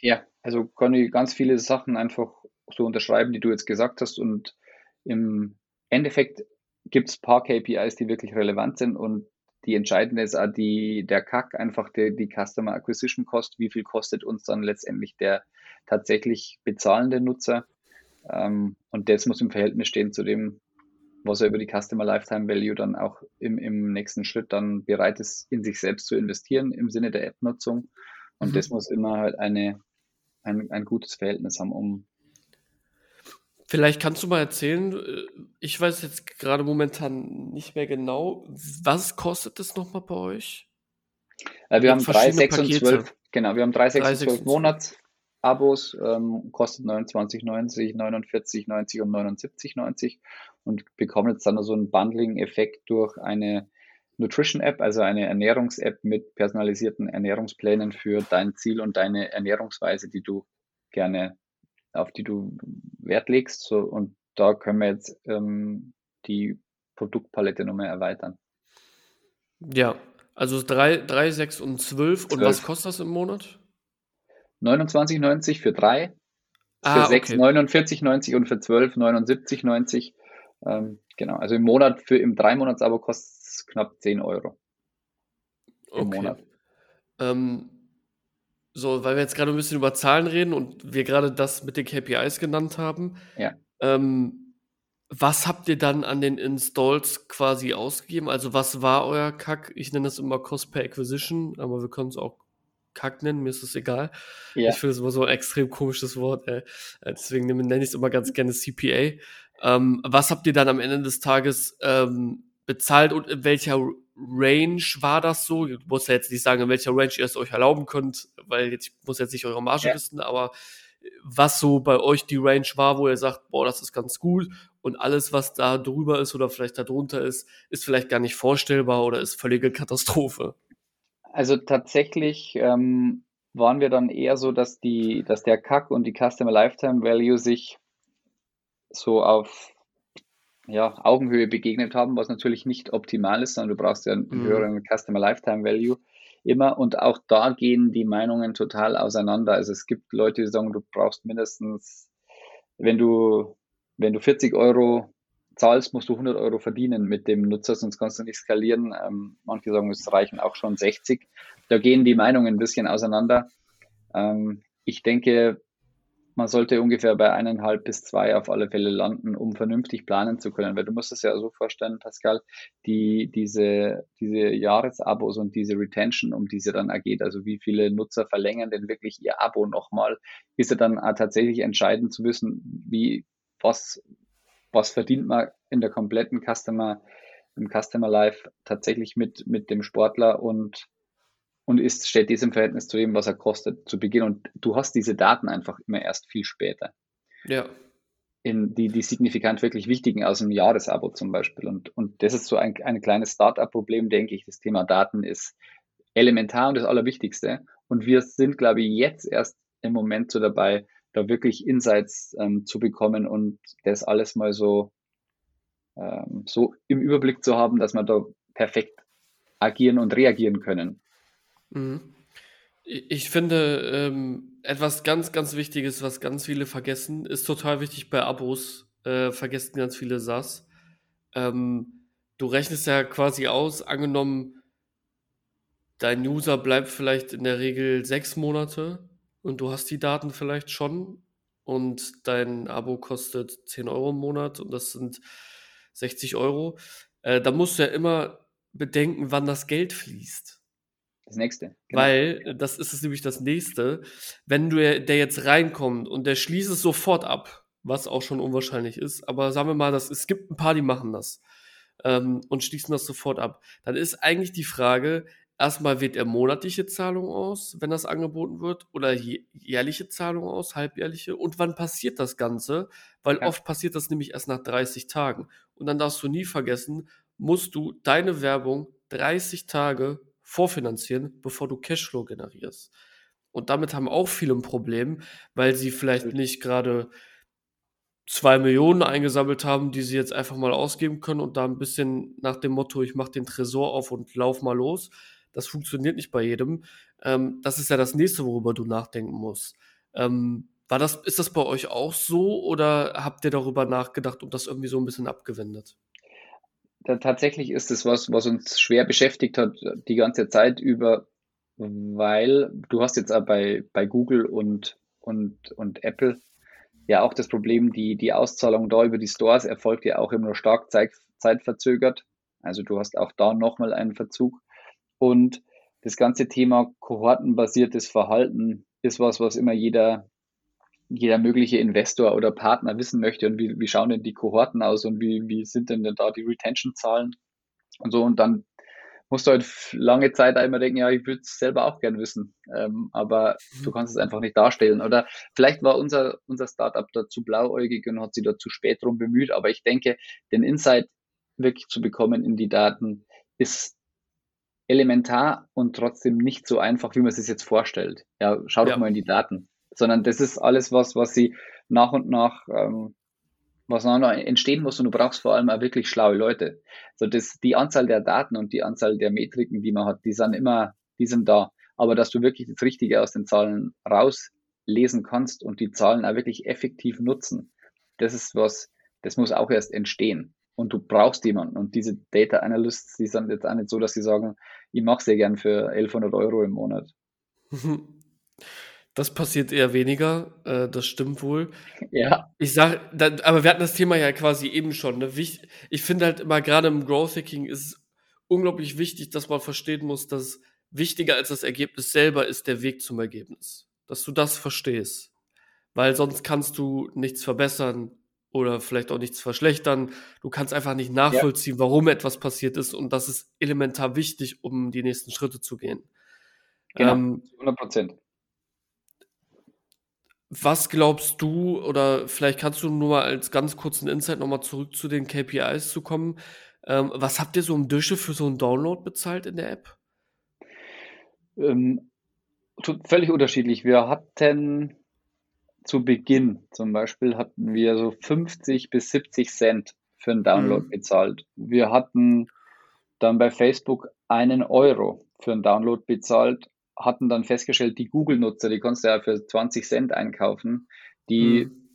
ja, also kann ich ganz viele Sachen einfach so unterschreiben, die du jetzt gesagt hast und im Endeffekt gibt es ein paar KPIs, die wirklich relevant sind und die entscheidende ist auch die, der CAC, einfach die, die Customer Acquisition Cost, wie viel kostet uns dann letztendlich der tatsächlich bezahlende Nutzer. Ähm, und das muss im Verhältnis stehen zu dem, was er über die Customer Lifetime Value dann auch im, im nächsten Schritt dann bereit ist, in sich selbst zu investieren im Sinne der App-Nutzung. Und mhm. das muss immer halt eine, ein, ein gutes Verhältnis haben, um, Vielleicht kannst du mal erzählen, äh, ich weiß jetzt gerade momentan nicht mehr genau, was kostet das nochmal bei euch? Äh, wir, haben drei, sechs und zwölf, genau, wir haben drei, sechs und zwölf Monats Abos, ähm, kostet 29,90, 49,90 und 79,90 und bekommen jetzt dann so einen Bundling-Effekt durch eine Nutrition-App, also eine Ernährungs-App mit personalisierten Ernährungsplänen für dein Ziel und deine Ernährungsweise, die du gerne auf die du Wert legst. So, und da können wir jetzt ähm, die Produktpalette nochmal erweitern. Ja, also 3, 3 6 und 12. 12. Und was kostet das im Monat? 29,90 für 3, für ah, 6 okay. 49,90 und für 12 79,90. Ähm, genau, also im Monat, für im 3-Monats-Abo kostet es knapp 10 Euro. Im okay. Monat. Ähm, so, weil wir jetzt gerade ein bisschen über Zahlen reden und wir gerade das mit den KPIs genannt haben. Ja. Ähm, was habt ihr dann an den Installs quasi ausgegeben? Also was war euer Kack? Ich nenne das immer Cost per Acquisition, aber wir können es auch Kack nennen, mir ist es egal. Ja. Ich finde es immer so ein extrem komisches Wort, ey. Äh, deswegen nenne ich es immer ganz gerne CPA. Ähm, was habt ihr dann am Ende des Tages ähm, bezahlt und in welcher Range war das so? Ich muss ja jetzt nicht sagen, in welcher Range ihr es euch erlauben könnt, weil jetzt, ich muss jetzt nicht eure Marge ja. wissen, aber was so bei euch die Range war, wo ihr sagt, boah, das ist ganz gut und alles, was da drüber ist oder vielleicht darunter ist, ist vielleicht gar nicht vorstellbar oder ist völlige Katastrophe. Also tatsächlich ähm, waren wir dann eher so, dass die, dass der CAC und die Customer Lifetime Value sich so auf ja, Augenhöhe begegnet haben, was natürlich nicht optimal ist, sondern du brauchst ja einen mhm. höheren Customer Lifetime Value immer. Und auch da gehen die Meinungen total auseinander. Also es gibt Leute, die sagen, du brauchst mindestens, wenn du, wenn du 40 Euro zahlst, musst du 100 Euro verdienen mit dem Nutzer, sonst kannst du nicht skalieren. Ähm, manche sagen, es reichen auch schon 60. Da gehen die Meinungen ein bisschen auseinander. Ähm, ich denke, man sollte ungefähr bei eineinhalb bis zwei auf alle Fälle landen, um vernünftig planen zu können. Weil du musst es ja so vorstellen, Pascal, die, diese, diese Jahresabos und diese Retention, um die es dann ergeht, also wie viele Nutzer verlängern denn wirklich ihr Abo nochmal, ist ja dann tatsächlich entscheidend zu wissen, wie, was, was verdient man in der kompletten Customer, im Customer Life tatsächlich mit, mit dem Sportler und und ist, steht dies im Verhältnis zu dem, was er kostet zu Beginn. Und du hast diese Daten einfach immer erst viel später. Ja. In die, die signifikant wirklich wichtigen aus dem Jahresabo zum Beispiel. Und, und das ist so ein, ein kleines Startup-Problem, denke ich. Das Thema Daten ist elementar und das Allerwichtigste. Und wir sind, glaube ich, jetzt erst im Moment so dabei, da wirklich Insights ähm, zu bekommen und das alles mal so, ähm, so im Überblick zu haben, dass wir da perfekt agieren und reagieren können. Mhm. Ich finde, ähm, etwas ganz, ganz Wichtiges, was ganz viele vergessen, ist total wichtig bei Abos, äh, vergessen ganz viele SAS. Ähm, du rechnest ja quasi aus, angenommen, dein User bleibt vielleicht in der Regel sechs Monate und du hast die Daten vielleicht schon und dein Abo kostet 10 Euro im Monat und das sind 60 Euro. Äh, da musst du ja immer bedenken, wann das Geld fließt. Das nächste. Genau. Weil, das ist es nämlich das nächste, wenn du der jetzt reinkommt und der schließt es sofort ab, was auch schon unwahrscheinlich ist, aber sagen wir mal, dass, es gibt ein paar, die machen das ähm, und schließen das sofort ab, dann ist eigentlich die Frage, erstmal wird er monatliche Zahlung aus, wenn das angeboten wird, oder jährliche Zahlung aus, halbjährliche, und wann passiert das Ganze? Weil ja. oft passiert das nämlich erst nach 30 Tagen. Und dann darfst du nie vergessen, musst du deine Werbung 30 Tage vorfinanzieren, bevor du Cashflow generierst. Und damit haben auch viele ein Problem, weil sie vielleicht nicht gerade zwei Millionen eingesammelt haben, die sie jetzt einfach mal ausgeben können und da ein bisschen nach dem Motto, ich mache den Tresor auf und lauf mal los. Das funktioniert nicht bei jedem. Ähm, das ist ja das nächste, worüber du nachdenken musst. Ähm, war das, ist das bei euch auch so oder habt ihr darüber nachgedacht und das irgendwie so ein bisschen abgewendet? Tatsächlich ist es was, was uns schwer beschäftigt hat die ganze Zeit über, weil du hast jetzt auch bei, bei Google und, und, und Apple ja auch das Problem, die, die Auszahlung da über die Stores erfolgt ja auch immer nur stark zeit, zeitverzögert. Also du hast auch da nochmal einen Verzug. Und das ganze Thema kohortenbasiertes Verhalten ist was, was immer jeder jeder mögliche Investor oder Partner wissen möchte und wie, wie schauen denn die Kohorten aus und wie, wie sind denn, denn da die Retention-Zahlen und so. Und dann musst du halt lange Zeit einmal denken, ja, ich würde es selber auch gern wissen, ähm, aber du kannst es einfach nicht darstellen. Oder vielleicht war unser, unser Startup da zu blauäugig und hat sich da zu spät drum bemüht, aber ich denke, den Insight wirklich zu bekommen in die Daten ist elementar und trotzdem nicht so einfach, wie man es sich jetzt vorstellt. Ja, schau doch mal in die Daten sondern das ist alles was, was sie nach und nach, ähm, was nach und nach entstehen muss und du brauchst vor allem auch wirklich schlaue Leute. So das, die Anzahl der Daten und die Anzahl der Metriken, die man hat, die sind immer, die sind da. Aber dass du wirklich das Richtige aus den Zahlen rauslesen kannst und die Zahlen auch wirklich effektiv nutzen, das ist was, das muss auch erst entstehen. Und du brauchst jemanden. Und diese Data Analysts, die sind jetzt auch nicht so, dass sie sagen, ich mache sehr gern für 1100 Euro im Monat. Das passiert eher weniger, äh, das stimmt wohl. Ja. Ich sage, aber wir hatten das Thema ja quasi eben schon. Ne? Ich finde halt immer, gerade im Growth Hacking ist es unglaublich wichtig, dass man verstehen muss, dass wichtiger als das Ergebnis selber ist der Weg zum Ergebnis. Dass du das verstehst. Weil sonst kannst du nichts verbessern oder vielleicht auch nichts verschlechtern. Du kannst einfach nicht nachvollziehen, ja. warum etwas passiert ist und das ist elementar wichtig, um die nächsten Schritte zu gehen. Genau, ähm, 100 Prozent. Was glaubst du, oder vielleicht kannst du nur mal als ganz kurzen Insight nochmal zurück zu den KPIs zu kommen. Ähm, was habt ihr so im Dusche für so einen Download bezahlt in der App? Ähm, völlig unterschiedlich. Wir hatten zu Beginn zum Beispiel hatten wir so 50 bis 70 Cent für einen Download mhm. bezahlt. Wir hatten dann bei Facebook einen Euro für einen Download bezahlt, hatten dann festgestellt, die Google-Nutzer, die konntest du ja für 20 Cent einkaufen, die mhm.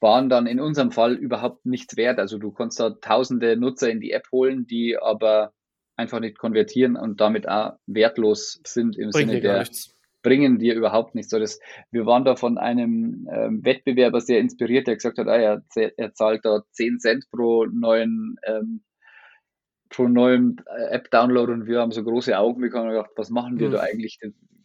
waren dann in unserem Fall überhaupt nichts wert. Also du konntest da tausende Nutzer in die App holen, die aber einfach nicht konvertieren und damit auch wertlos sind im Bringt Sinne der nichts. bringen dir überhaupt nichts. So das, wir waren da von einem ähm, Wettbewerber sehr inspiriert, der gesagt hat, ah, er, er zahlt da 10 Cent pro neuen ähm, pro neuem äh, App-Download und wir haben so große Augen bekommen und gedacht, was machen wir mhm. da eigentlich?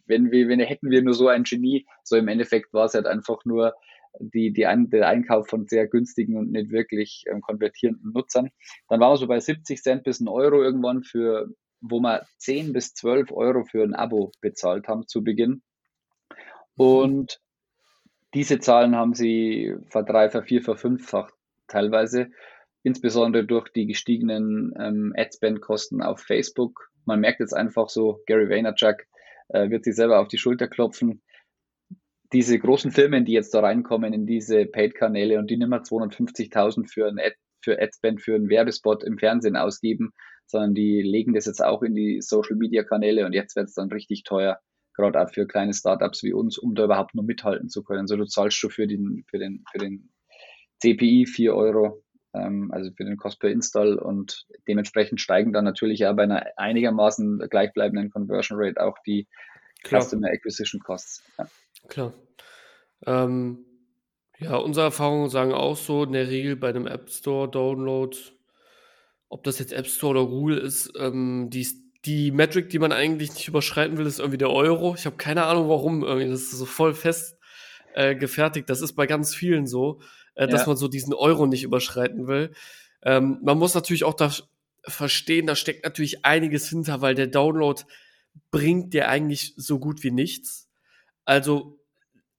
Wenn wir, wenn hätten wir nur so ein Genie, so im Endeffekt war es halt einfach nur die, die ein, der Einkauf von sehr günstigen und nicht wirklich ähm, konvertierenden Nutzern. Dann waren wir so bei 70 Cent bis ein Euro irgendwann für, wo wir 10 bis 12 Euro für ein Abo bezahlt haben zu Beginn. Mhm. Und diese Zahlen haben sie verdreifacht, vervier, verfünffacht teilweise, insbesondere durch die gestiegenen ähm, Adspend-Kosten auf Facebook. Man merkt jetzt einfach so, Gary Vaynerchuk äh, wird sich selber auf die Schulter klopfen diese großen Firmen, die jetzt da reinkommen in diese Paid-Kanäle und die nicht mehr 250.000 für ein Ad, für Adspend, für einen Werbespot im Fernsehen ausgeben, sondern die legen das jetzt auch in die Social-Media-Kanäle und jetzt wird es dann richtig teuer, gerade auch für kleine Startups wie uns, um da überhaupt nur mithalten zu können. So, du zahlst schon für den, für den, für den CPI 4 Euro, also für den Cost per Install und dementsprechend steigen dann natürlich auch bei einer einigermaßen gleichbleibenden Conversion Rate auch die Klar. Customer Acquisition Costs. Ja. Klar. Ähm, ja, unsere Erfahrungen sagen auch so, in der Regel bei einem App Store Download, ob das jetzt App Store oder Google ist, ähm, die, die Metric, die man eigentlich nicht überschreiten will, ist irgendwie der Euro. Ich habe keine Ahnung warum, irgendwie, das ist so voll fest äh, gefertigt. Das ist bei ganz vielen so, äh, dass man so diesen Euro nicht überschreiten will. Ähm, man muss natürlich auch da verstehen, da steckt natürlich einiges hinter, weil der Download bringt dir eigentlich so gut wie nichts. Also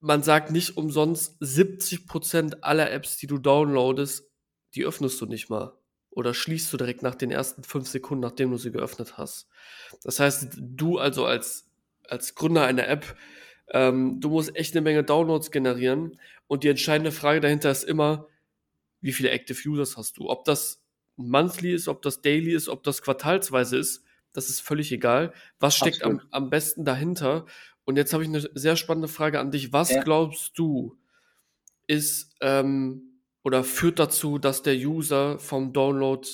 man sagt nicht umsonst, 70% aller Apps, die du downloadest, die öffnest du nicht mal. Oder schließt du direkt nach den ersten fünf Sekunden, nachdem du sie geöffnet hast. Das heißt, du also als, als Gründer einer App, ähm, du musst echt eine Menge Downloads generieren. Und die entscheidende Frage dahinter ist immer, wie viele Active Users hast du? Ob das monthly ist, ob das daily ist, ob das quartalsweise ist, das ist völlig egal. Was steckt am, am besten dahinter? Und jetzt habe ich eine sehr spannende Frage an dich. Was ja. glaubst du, ist ähm, oder führt dazu, dass der User vom Download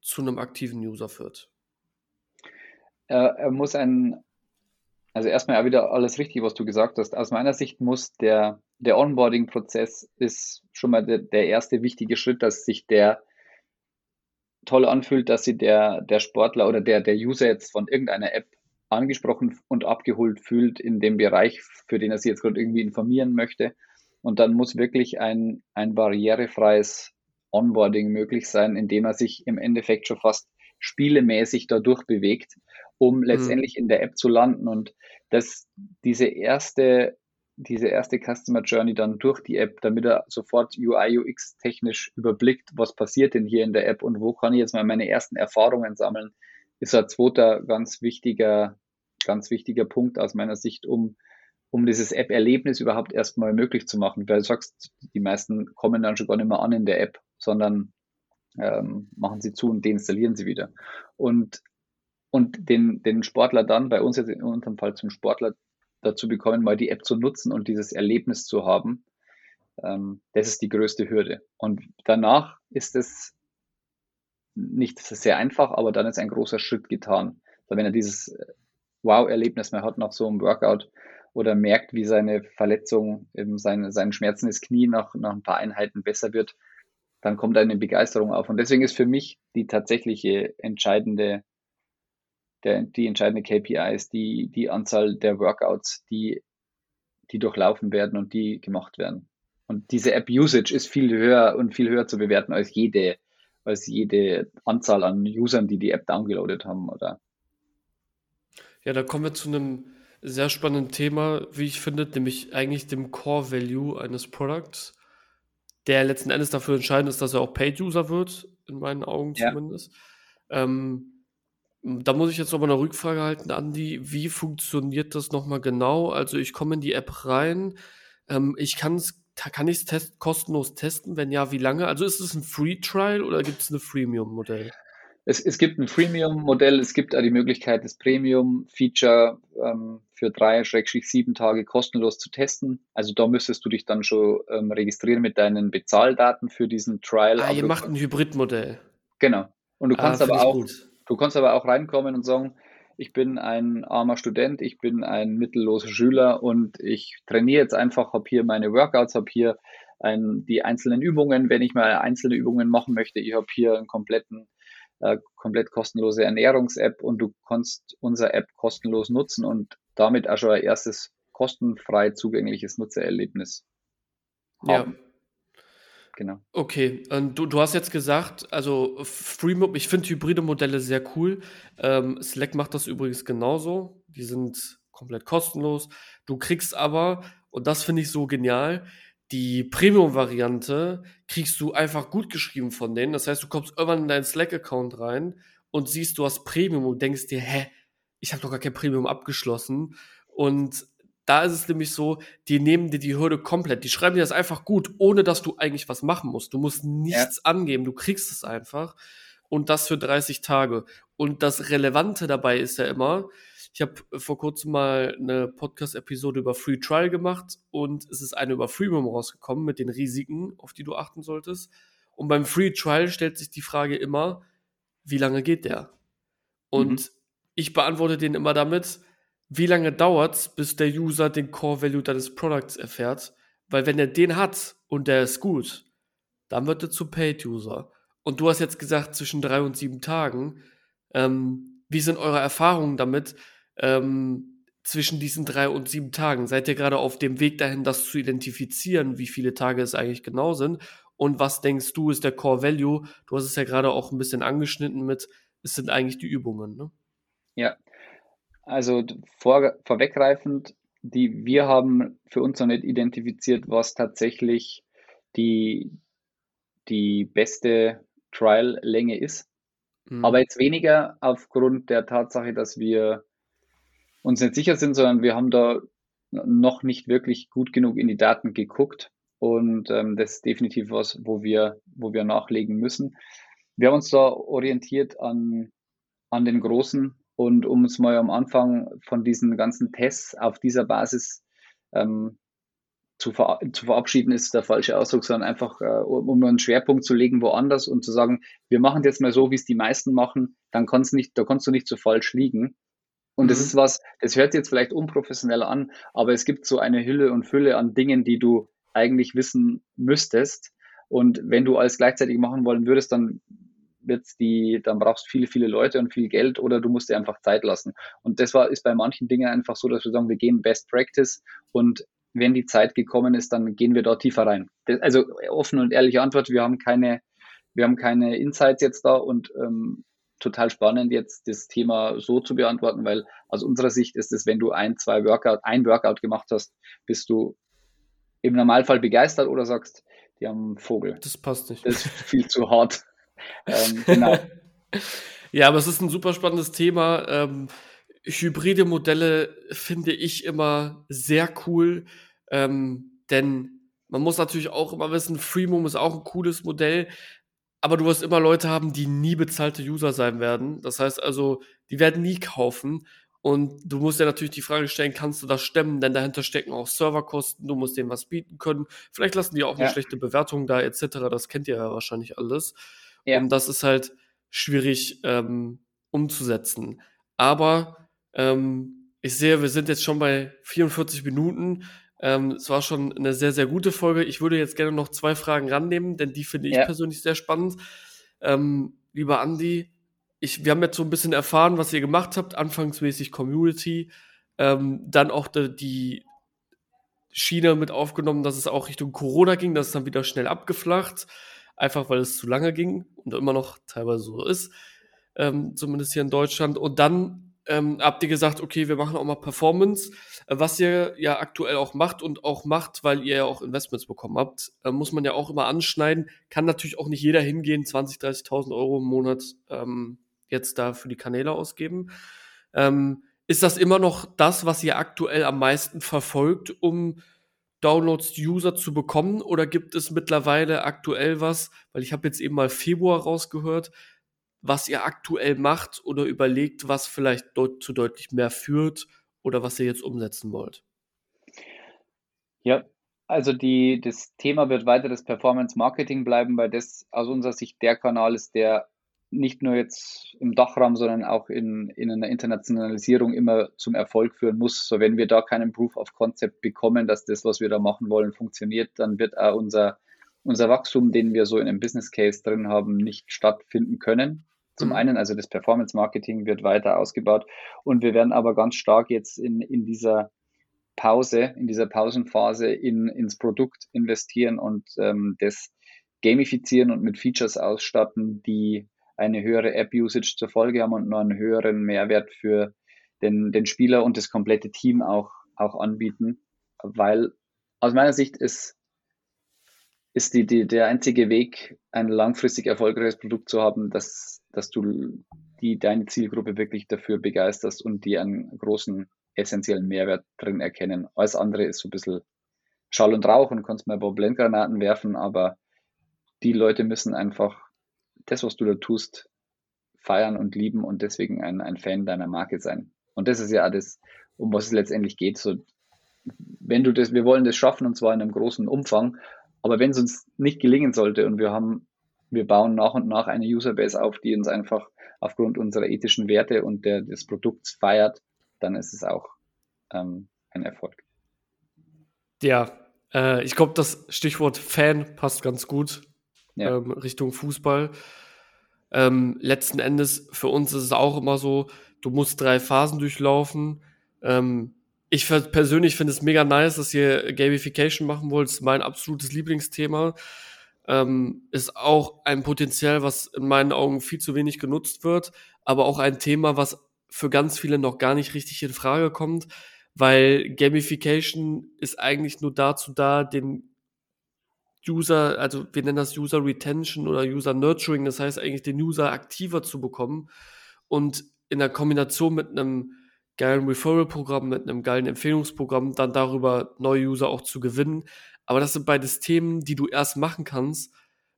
zu einem aktiven User führt? Er, er muss ein, also erstmal ja wieder alles richtig, was du gesagt hast. Aus meiner Sicht muss der, der Onboarding-Prozess ist schon mal der, der erste wichtige Schritt, dass sich der toll anfühlt, dass sich der, der Sportler oder der, der User jetzt von irgendeiner App angesprochen und abgeholt fühlt in dem Bereich, für den er sich jetzt gerade irgendwie informieren möchte. Und dann muss wirklich ein, ein barrierefreies Onboarding möglich sein, indem er sich im Endeffekt schon fast spielemäßig dadurch bewegt, um mhm. letztendlich in der App zu landen. Und das, diese erste, diese erste Customer Journey dann durch die App, damit er sofort UI, UX technisch überblickt, was passiert denn hier in der App und wo kann ich jetzt mal meine ersten Erfahrungen sammeln, ist ein zweiter ganz wichtiger, ganz wichtiger Punkt aus meiner Sicht, um, um dieses App-Erlebnis überhaupt erstmal möglich zu machen. Weil du sagst, die meisten kommen dann schon gar nicht mehr an in der App, sondern ähm, machen sie zu und deinstallieren sie wieder. Und, und den, den Sportler dann, bei uns jetzt in unserem Fall zum Sportler dazu bekommen, mal die App zu nutzen und dieses Erlebnis zu haben, ähm, das ist die größte Hürde. Und danach ist es nicht sehr einfach, aber dann ist ein großer Schritt getan. Also wenn er dieses äh, Wow-Erlebnis mehr hat nach so einem Workout oder merkt, wie seine Verletzung, eben seine, sein schmerzendes Knie nach, nach ein paar Einheiten besser wird, dann kommt eine Begeisterung auf. Und deswegen ist für mich die tatsächliche entscheidende, der, die entscheidende KPI ist die, die Anzahl der Workouts, die, die durchlaufen werden und die gemacht werden. Und diese App-Usage ist viel höher und viel höher zu bewerten als jede als jede Anzahl an Usern, die die App downgeloadet haben, oder? Ja, da kommen wir zu einem sehr spannenden Thema, wie ich finde, nämlich eigentlich dem Core Value eines Products, der letzten Endes dafür entscheidend ist, dass er auch Paid-User wird, in meinen Augen ja. zumindest. Ähm, da muss ich jetzt nochmal eine Rückfrage halten, Andi. Wie funktioniert das nochmal genau? Also ich komme in die App rein, ähm, ich kann es kann ich es test kostenlos testen? Wenn ja, wie lange? Also ist es ein Free Trial oder gibt es ein Freemium-Modell? Es, es, gibt ein Freemium-Modell, es gibt auch die Möglichkeit, das Premium-Feature ähm, für drei, sieben Tage kostenlos zu testen. Also da müsstest du dich dann schon ähm, registrieren mit deinen Bezahldaten für diesen Trial. Ah, ihr macht ein Hybrid-Modell. Genau. Und du ah, kannst aber auch, gut. Du kannst aber auch reinkommen und sagen, ich bin ein armer Student, ich bin ein mittelloser Schüler und ich trainiere jetzt einfach, habe hier meine Workouts, habe hier ein, die einzelnen Übungen, wenn ich mal einzelne Übungen machen möchte, ich habe hier einen kompletten, äh, komplett kostenlose Ernährungs-App und du kannst unsere App kostenlos nutzen und damit auch schon ein erstes kostenfrei zugängliches Nutzererlebnis haben. Ja. Genau. Okay, du, du hast jetzt gesagt, also Freemob, ich finde hybride Modelle sehr cool. Ähm, Slack macht das übrigens genauso. Die sind komplett kostenlos. Du kriegst aber, und das finde ich so genial, die Premium-Variante kriegst du einfach gut geschrieben von denen. Das heißt, du kommst irgendwann in deinen Slack-Account rein und siehst, du hast Premium und denkst dir, hä, ich habe doch gar kein Premium abgeschlossen. Und da ist es nämlich so, die nehmen dir die Hürde komplett. Die schreiben dir das einfach gut, ohne dass du eigentlich was machen musst. Du musst nichts ja. angeben, du kriegst es einfach. Und das für 30 Tage. Und das Relevante dabei ist ja immer, ich habe vor kurzem mal eine Podcast-Episode über Free Trial gemacht und es ist eine über Freemium rausgekommen mit den Risiken, auf die du achten solltest. Und beim Free Trial stellt sich die Frage immer, wie lange geht der? Und mhm. ich beantworte den immer damit, wie lange dauert es, bis der User den Core Value deines Products erfährt? Weil wenn er den hat und der ist gut, dann wird er zu Paid User. Und du hast jetzt gesagt zwischen drei und sieben Tagen. Ähm, wie sind eure Erfahrungen damit ähm, zwischen diesen drei und sieben Tagen? Seid ihr gerade auf dem Weg dahin, das zu identifizieren, wie viele Tage es eigentlich genau sind? Und was denkst du, ist der Core Value? Du hast es ja gerade auch ein bisschen angeschnitten mit, es sind eigentlich die Übungen, ne? Ja, also vor, vorweggreifend, die, wir haben für uns noch nicht identifiziert, was tatsächlich die, die beste Trial-Länge ist. Mhm. Aber jetzt weniger aufgrund der Tatsache, dass wir uns nicht sicher sind, sondern wir haben da noch nicht wirklich gut genug in die Daten geguckt. Und ähm, das ist definitiv was, wo wir, wo wir nachlegen müssen. Wir haben uns da orientiert an, an den großen und um es mal am Anfang von diesen ganzen Tests auf dieser Basis ähm, zu, ver zu verabschieden, ist der falsche Ausdruck, sondern einfach, äh, um einen Schwerpunkt zu legen woanders und zu sagen, wir machen jetzt mal so, wie es die meisten machen, dann kannst nicht, da kannst du nicht so falsch liegen. Und mhm. das ist was, das hört jetzt vielleicht unprofessionell an, aber es gibt so eine Hülle und Fülle an Dingen, die du eigentlich wissen müsstest. Und wenn du alles gleichzeitig machen wollen würdest, dann wird's die, dann brauchst du viele, viele Leute und viel Geld oder du musst dir einfach Zeit lassen. Und das war, ist bei manchen Dingen einfach so, dass wir sagen, wir gehen Best Practice und wenn die Zeit gekommen ist, dann gehen wir da tiefer rein. Das, also offene und ehrliche Antwort, wir haben keine, wir haben keine Insights jetzt da und ähm, total spannend jetzt das Thema so zu beantworten, weil aus unserer Sicht ist es, wenn du ein, zwei Workout, ein Workout gemacht hast, bist du im Normalfall begeistert oder sagst, die haben einen Vogel. Das passt nicht. Das ist viel zu hart ähm, genau. ja, aber es ist ein super spannendes Thema. Ähm, hybride Modelle finde ich immer sehr cool, ähm, denn man muss natürlich auch immer wissen, Freemium ist auch ein cooles Modell, aber du wirst immer Leute haben, die nie bezahlte User sein werden. Das heißt also, die werden nie kaufen. Und du musst ja natürlich die Frage stellen, kannst du das stemmen? Denn dahinter stecken auch Serverkosten, du musst denen was bieten können. Vielleicht lassen die auch eine ja. schlechte Bewertung da, etc. Das kennt ihr ja wahrscheinlich alles. Ja. Und das ist halt schwierig ähm, umzusetzen. Aber ähm, ich sehe, wir sind jetzt schon bei 44 Minuten. Ähm, es war schon eine sehr, sehr gute Folge. Ich würde jetzt gerne noch zwei Fragen rannehmen, denn die finde ich ja. persönlich sehr spannend. Ähm, lieber Andi, ich, wir haben jetzt so ein bisschen erfahren, was ihr gemacht habt, anfangsmäßig Community, ähm, dann auch die, die Schiene mit aufgenommen, dass es auch Richtung Corona ging, das ist dann wieder schnell abgeflacht einfach weil es zu lange ging und immer noch teilweise so ist, ähm, zumindest hier in Deutschland. Und dann ähm, habt ihr gesagt, okay, wir machen auch mal Performance, äh, was ihr ja aktuell auch macht und auch macht, weil ihr ja auch Investments bekommen habt, äh, muss man ja auch immer anschneiden. Kann natürlich auch nicht jeder hingehen, 20, 30.000 Euro im Monat ähm, jetzt da für die Kanäle ausgeben. Ähm, ist das immer noch das, was ihr aktuell am meisten verfolgt, um Downloads, User zu bekommen? Oder gibt es mittlerweile aktuell was, weil ich habe jetzt eben mal Februar rausgehört, was ihr aktuell macht oder überlegt, was vielleicht deut zu deutlich mehr führt oder was ihr jetzt umsetzen wollt? Ja, also die, das Thema wird weiter das Performance Marketing bleiben, weil das aus unserer Sicht der Kanal ist, der nicht nur jetzt im Dachraum, sondern auch in, in einer Internationalisierung immer zum Erfolg führen muss. So, wenn wir da keinen Proof of Concept bekommen, dass das, was wir da machen wollen, funktioniert, dann wird auch unser, unser Wachstum, den wir so in einem Business Case drin haben, nicht stattfinden können. Zum mhm. einen, also das Performance Marketing wird weiter ausgebaut und wir werden aber ganz stark jetzt in, in dieser Pause, in dieser Pausenphase in, ins Produkt investieren und ähm, das gamifizieren und mit Features ausstatten, die eine höhere App-Usage zur Folge haben und noch einen höheren Mehrwert für den, den Spieler und das komplette Team auch, auch anbieten. Weil aus meiner Sicht ist, ist die, die, der einzige Weg, ein langfristig erfolgreiches Produkt zu haben, dass, dass du die, deine Zielgruppe wirklich dafür begeisterst und die einen großen essentiellen Mehrwert drin erkennen. Alles andere ist so ein bisschen Schall und Rauch und kannst mal ein paar Blendgranaten werfen, aber die Leute müssen einfach das, was du da tust, feiern und lieben und deswegen ein, ein Fan deiner Marke sein. Und das ist ja das, um was es letztendlich geht. So, wenn du das, wir wollen das schaffen und zwar in einem großen Umfang, aber wenn es uns nicht gelingen sollte und wir haben, wir bauen nach und nach eine Userbase auf, die uns einfach aufgrund unserer ethischen Werte und der, des Produkts feiert, dann ist es auch ähm, ein Erfolg. Ja, äh, ich glaube, das Stichwort Fan passt ganz gut ja. ähm, Richtung Fußball. Ähm, letzten Endes, für uns ist es auch immer so, du musst drei Phasen durchlaufen. Ähm, ich persönlich finde es mega nice, dass ihr Gamification machen wollt. Das ist mein absolutes Lieblingsthema. Ähm, ist auch ein Potenzial, was in meinen Augen viel zu wenig genutzt wird, aber auch ein Thema, was für ganz viele noch gar nicht richtig in Frage kommt, weil Gamification ist eigentlich nur dazu da, den User, also wir nennen das User Retention oder User Nurturing, das heißt eigentlich den User aktiver zu bekommen und in der Kombination mit einem geilen Referral-Programm, mit einem geilen Empfehlungsprogramm dann darüber neue User auch zu gewinnen. Aber das sind beides Themen, die du erst machen kannst,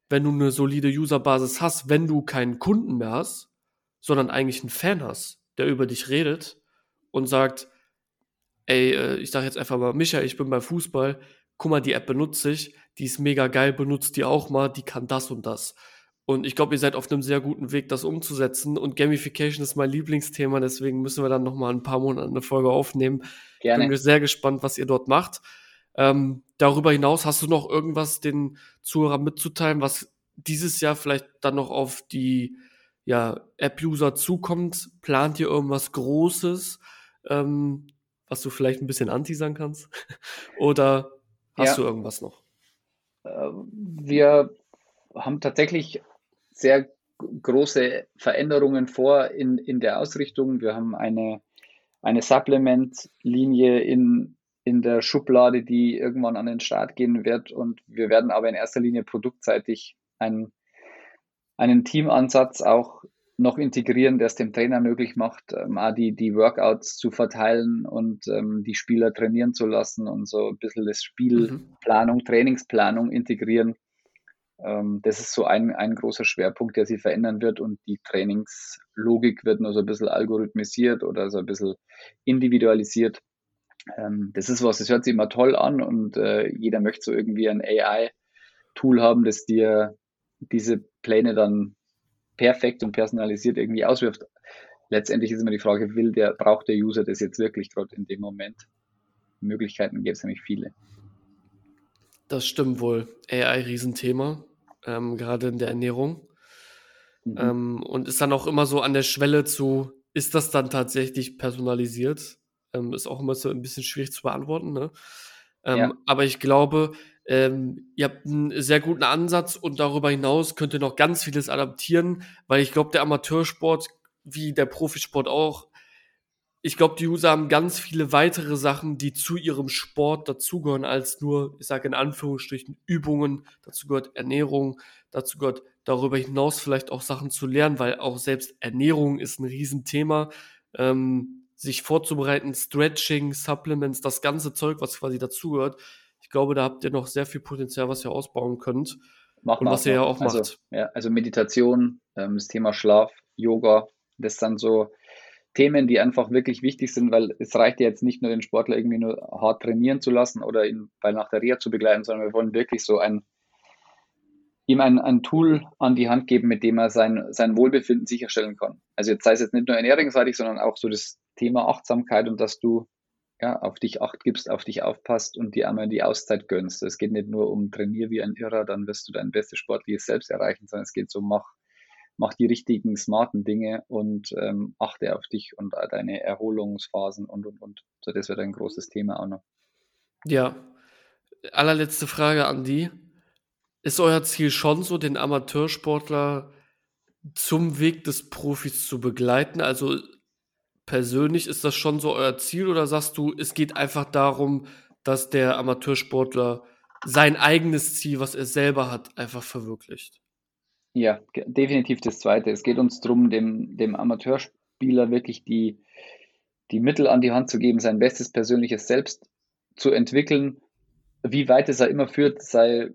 wenn du eine solide Userbasis hast, wenn du keinen Kunden mehr hast, sondern eigentlich einen Fan hast, der über dich redet und sagt, ey, äh, ich sag jetzt einfach mal, Micha, ich bin beim Fußball, guck mal, die App benutze ich, die ist mega geil, benutzt die auch mal, die kann das und das. Und ich glaube, ihr seid auf einem sehr guten Weg, das umzusetzen. Und Gamification ist mein Lieblingsthema, deswegen müssen wir dann noch mal ein paar Monate eine Folge aufnehmen. Gerne. Bin sehr gespannt, was ihr dort macht. Ähm, darüber hinaus hast du noch irgendwas den Zuhörern mitzuteilen, was dieses Jahr vielleicht dann noch auf die ja, App-User zukommt? Plant ihr irgendwas Großes, ähm, was du vielleicht ein bisschen anti sagen kannst? Oder hast ja. du irgendwas noch? Wir haben tatsächlich sehr große Veränderungen vor in, in der Ausrichtung. Wir haben eine, eine Supplement-Linie in, in der Schublade, die irgendwann an den Start gehen wird. Und wir werden aber in erster Linie produktseitig einen, einen Teamansatz auch noch integrieren, der es dem Trainer möglich macht, ähm, die, die Workouts zu verteilen und ähm, die Spieler trainieren zu lassen und so ein bisschen das Spielplanung, mhm. Trainingsplanung integrieren. Ähm, das ist so ein, ein großer Schwerpunkt, der sich verändern wird und die Trainingslogik wird nur so ein bisschen algorithmisiert oder so ein bisschen individualisiert. Ähm, das ist was, das hört sich immer toll an und äh, jeder möchte so irgendwie ein AI-Tool haben, das dir diese Pläne dann perfekt und personalisiert irgendwie auswirft. Letztendlich ist immer die Frage, will der, braucht der User das jetzt wirklich gerade in dem Moment? Möglichkeiten gibt es nämlich viele. Das stimmt wohl. AI-Riesenthema, ähm, gerade in der Ernährung. Mhm. Ähm, und ist dann auch immer so an der Schwelle zu, ist das dann tatsächlich personalisiert? Ähm, ist auch immer so ein bisschen schwierig zu beantworten. Ne? Ähm, ja. Aber ich glaube, ähm, ihr habt einen sehr guten Ansatz und darüber hinaus könnt ihr noch ganz vieles adaptieren, weil ich glaube, der Amateursport, wie der Profisport auch, ich glaube, die User haben ganz viele weitere Sachen, die zu ihrem Sport dazugehören, als nur, ich sage in Anführungsstrichen, Übungen. Dazu gehört Ernährung, dazu gehört darüber hinaus vielleicht auch Sachen zu lernen, weil auch selbst Ernährung ist ein Riesenthema. Ähm, sich vorzubereiten, Stretching, Supplements, das ganze Zeug, was quasi dazugehört, Ich glaube, da habt ihr noch sehr viel Potenzial, was ihr ausbauen könnt. Mach, und was ihr ja auch also, macht. Ja, also Meditation, ähm, das Thema Schlaf, Yoga, das sind so Themen, die einfach wirklich wichtig sind, weil es reicht ja jetzt nicht nur den Sportler irgendwie nur hart trainieren zu lassen oder ihn bei nach der Reha zu begleiten, sondern wir wollen wirklich so ein ihm ein, ein Tool an die Hand geben, mit dem er sein, sein Wohlbefinden sicherstellen kann. Also jetzt sei es jetzt nicht nur ernährungsseitig, sondern auch so das Thema Achtsamkeit und dass du ja, auf dich acht gibst, auf dich aufpasst und dir einmal die Auszeit gönnst. Es geht nicht nur um trainier wie ein Irrer, dann wirst du dein bestes sportliches Selbst erreichen, sondern es geht so, mach, mach die richtigen, smarten Dinge und ähm, achte auf dich und deine Erholungsphasen und, und, und. So, das wird ein großes Thema auch noch. Ja, allerletzte Frage an die. Ist euer Ziel schon so, den Amateursportler zum Weg des Profis zu begleiten? Also persönlich ist das schon so euer Ziel oder sagst du, es geht einfach darum, dass der Amateursportler sein eigenes Ziel, was er selber hat, einfach verwirklicht? Ja, definitiv das Zweite. Es geht uns darum, dem, dem Amateurspieler wirklich die, die Mittel an die Hand zu geben, sein bestes persönliches Selbst zu entwickeln. Wie weit es er immer führt, sei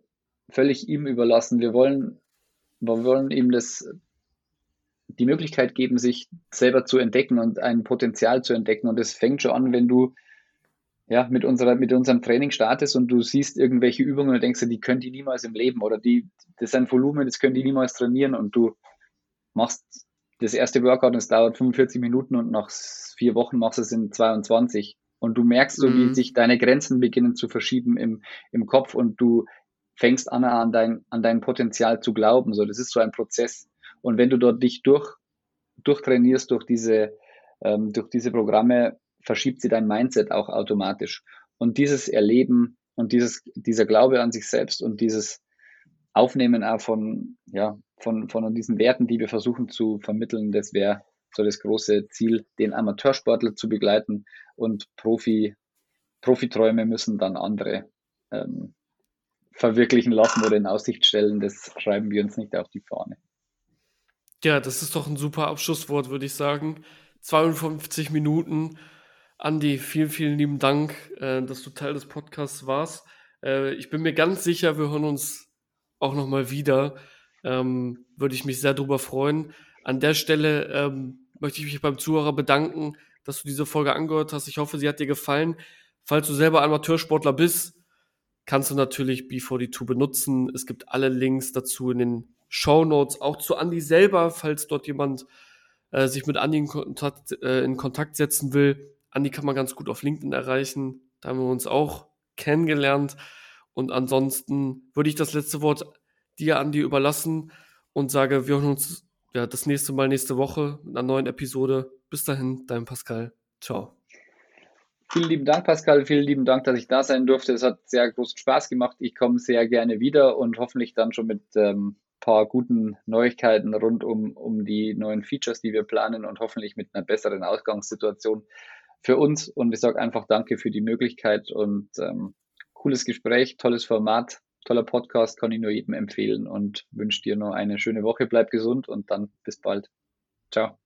völlig ihm überlassen. Wir wollen, wir wollen ihm das, die Möglichkeit geben, sich selber zu entdecken und ein Potenzial zu entdecken. Und es fängt schon an, wenn du ja, mit, unserer, mit unserem Training startest und du siehst irgendwelche Übungen und denkst, die können die niemals im Leben oder die, das ist ein Volumen, das können die niemals trainieren und du machst das erste Workout und es dauert 45 Minuten und nach vier Wochen machst du es in 22 und du merkst so, mhm. wie sich deine Grenzen beginnen zu verschieben im, im Kopf und du fängst an, an dein, an dein Potenzial zu glauben. So, das ist so ein Prozess. Und wenn du dort dich durch, durchtrainierst durch diese, ähm, durch diese Programme, verschiebt sie dein Mindset auch automatisch. Und dieses Erleben und dieses, dieser Glaube an sich selbst und dieses Aufnehmen auch von, ja, von, von diesen Werten, die wir versuchen zu vermitteln, das wäre so das große Ziel, den Amateursportler zu begleiten und Profi, Profiträume müssen dann andere ähm, verwirklichen lassen oder in Aussicht stellen, das schreiben wir uns nicht auf die Fahne. Ja, das ist doch ein super Abschlusswort, würde ich sagen. 52 Minuten. Andi, vielen, vielen lieben Dank, äh, dass du Teil des Podcasts warst. Äh, ich bin mir ganz sicher, wir hören uns auch nochmal wieder. Ähm, würde ich mich sehr darüber freuen. An der Stelle ähm, möchte ich mich beim Zuhörer bedanken, dass du diese Folge angehört hast. Ich hoffe, sie hat dir gefallen. Falls du selber Amateursportler bist, kannst du natürlich B42 benutzen. Es gibt alle Links dazu in den Show auch zu Andy selber, falls dort jemand äh, sich mit Andy in Kontakt, äh, in Kontakt setzen will. Andy kann man ganz gut auf LinkedIn erreichen. Da haben wir uns auch kennengelernt. Und ansonsten würde ich das letzte Wort dir, Andy, überlassen und sage, wir hören uns ja, das nächste Mal nächste Woche mit einer neuen Episode. Bis dahin, dein Pascal. Ciao. Vielen lieben Dank, Pascal. Vielen lieben Dank, dass ich da sein durfte. Es hat sehr großen Spaß gemacht. Ich komme sehr gerne wieder und hoffentlich dann schon mit ähm, paar guten Neuigkeiten rund um, um die neuen Features, die wir planen und hoffentlich mit einer besseren Ausgangssituation für uns. Und ich sage einfach Danke für die Möglichkeit und ähm, cooles Gespräch, tolles Format, toller Podcast, kann ich nur jedem empfehlen und wünsche dir noch eine schöne Woche. Bleib gesund und dann bis bald. Ciao.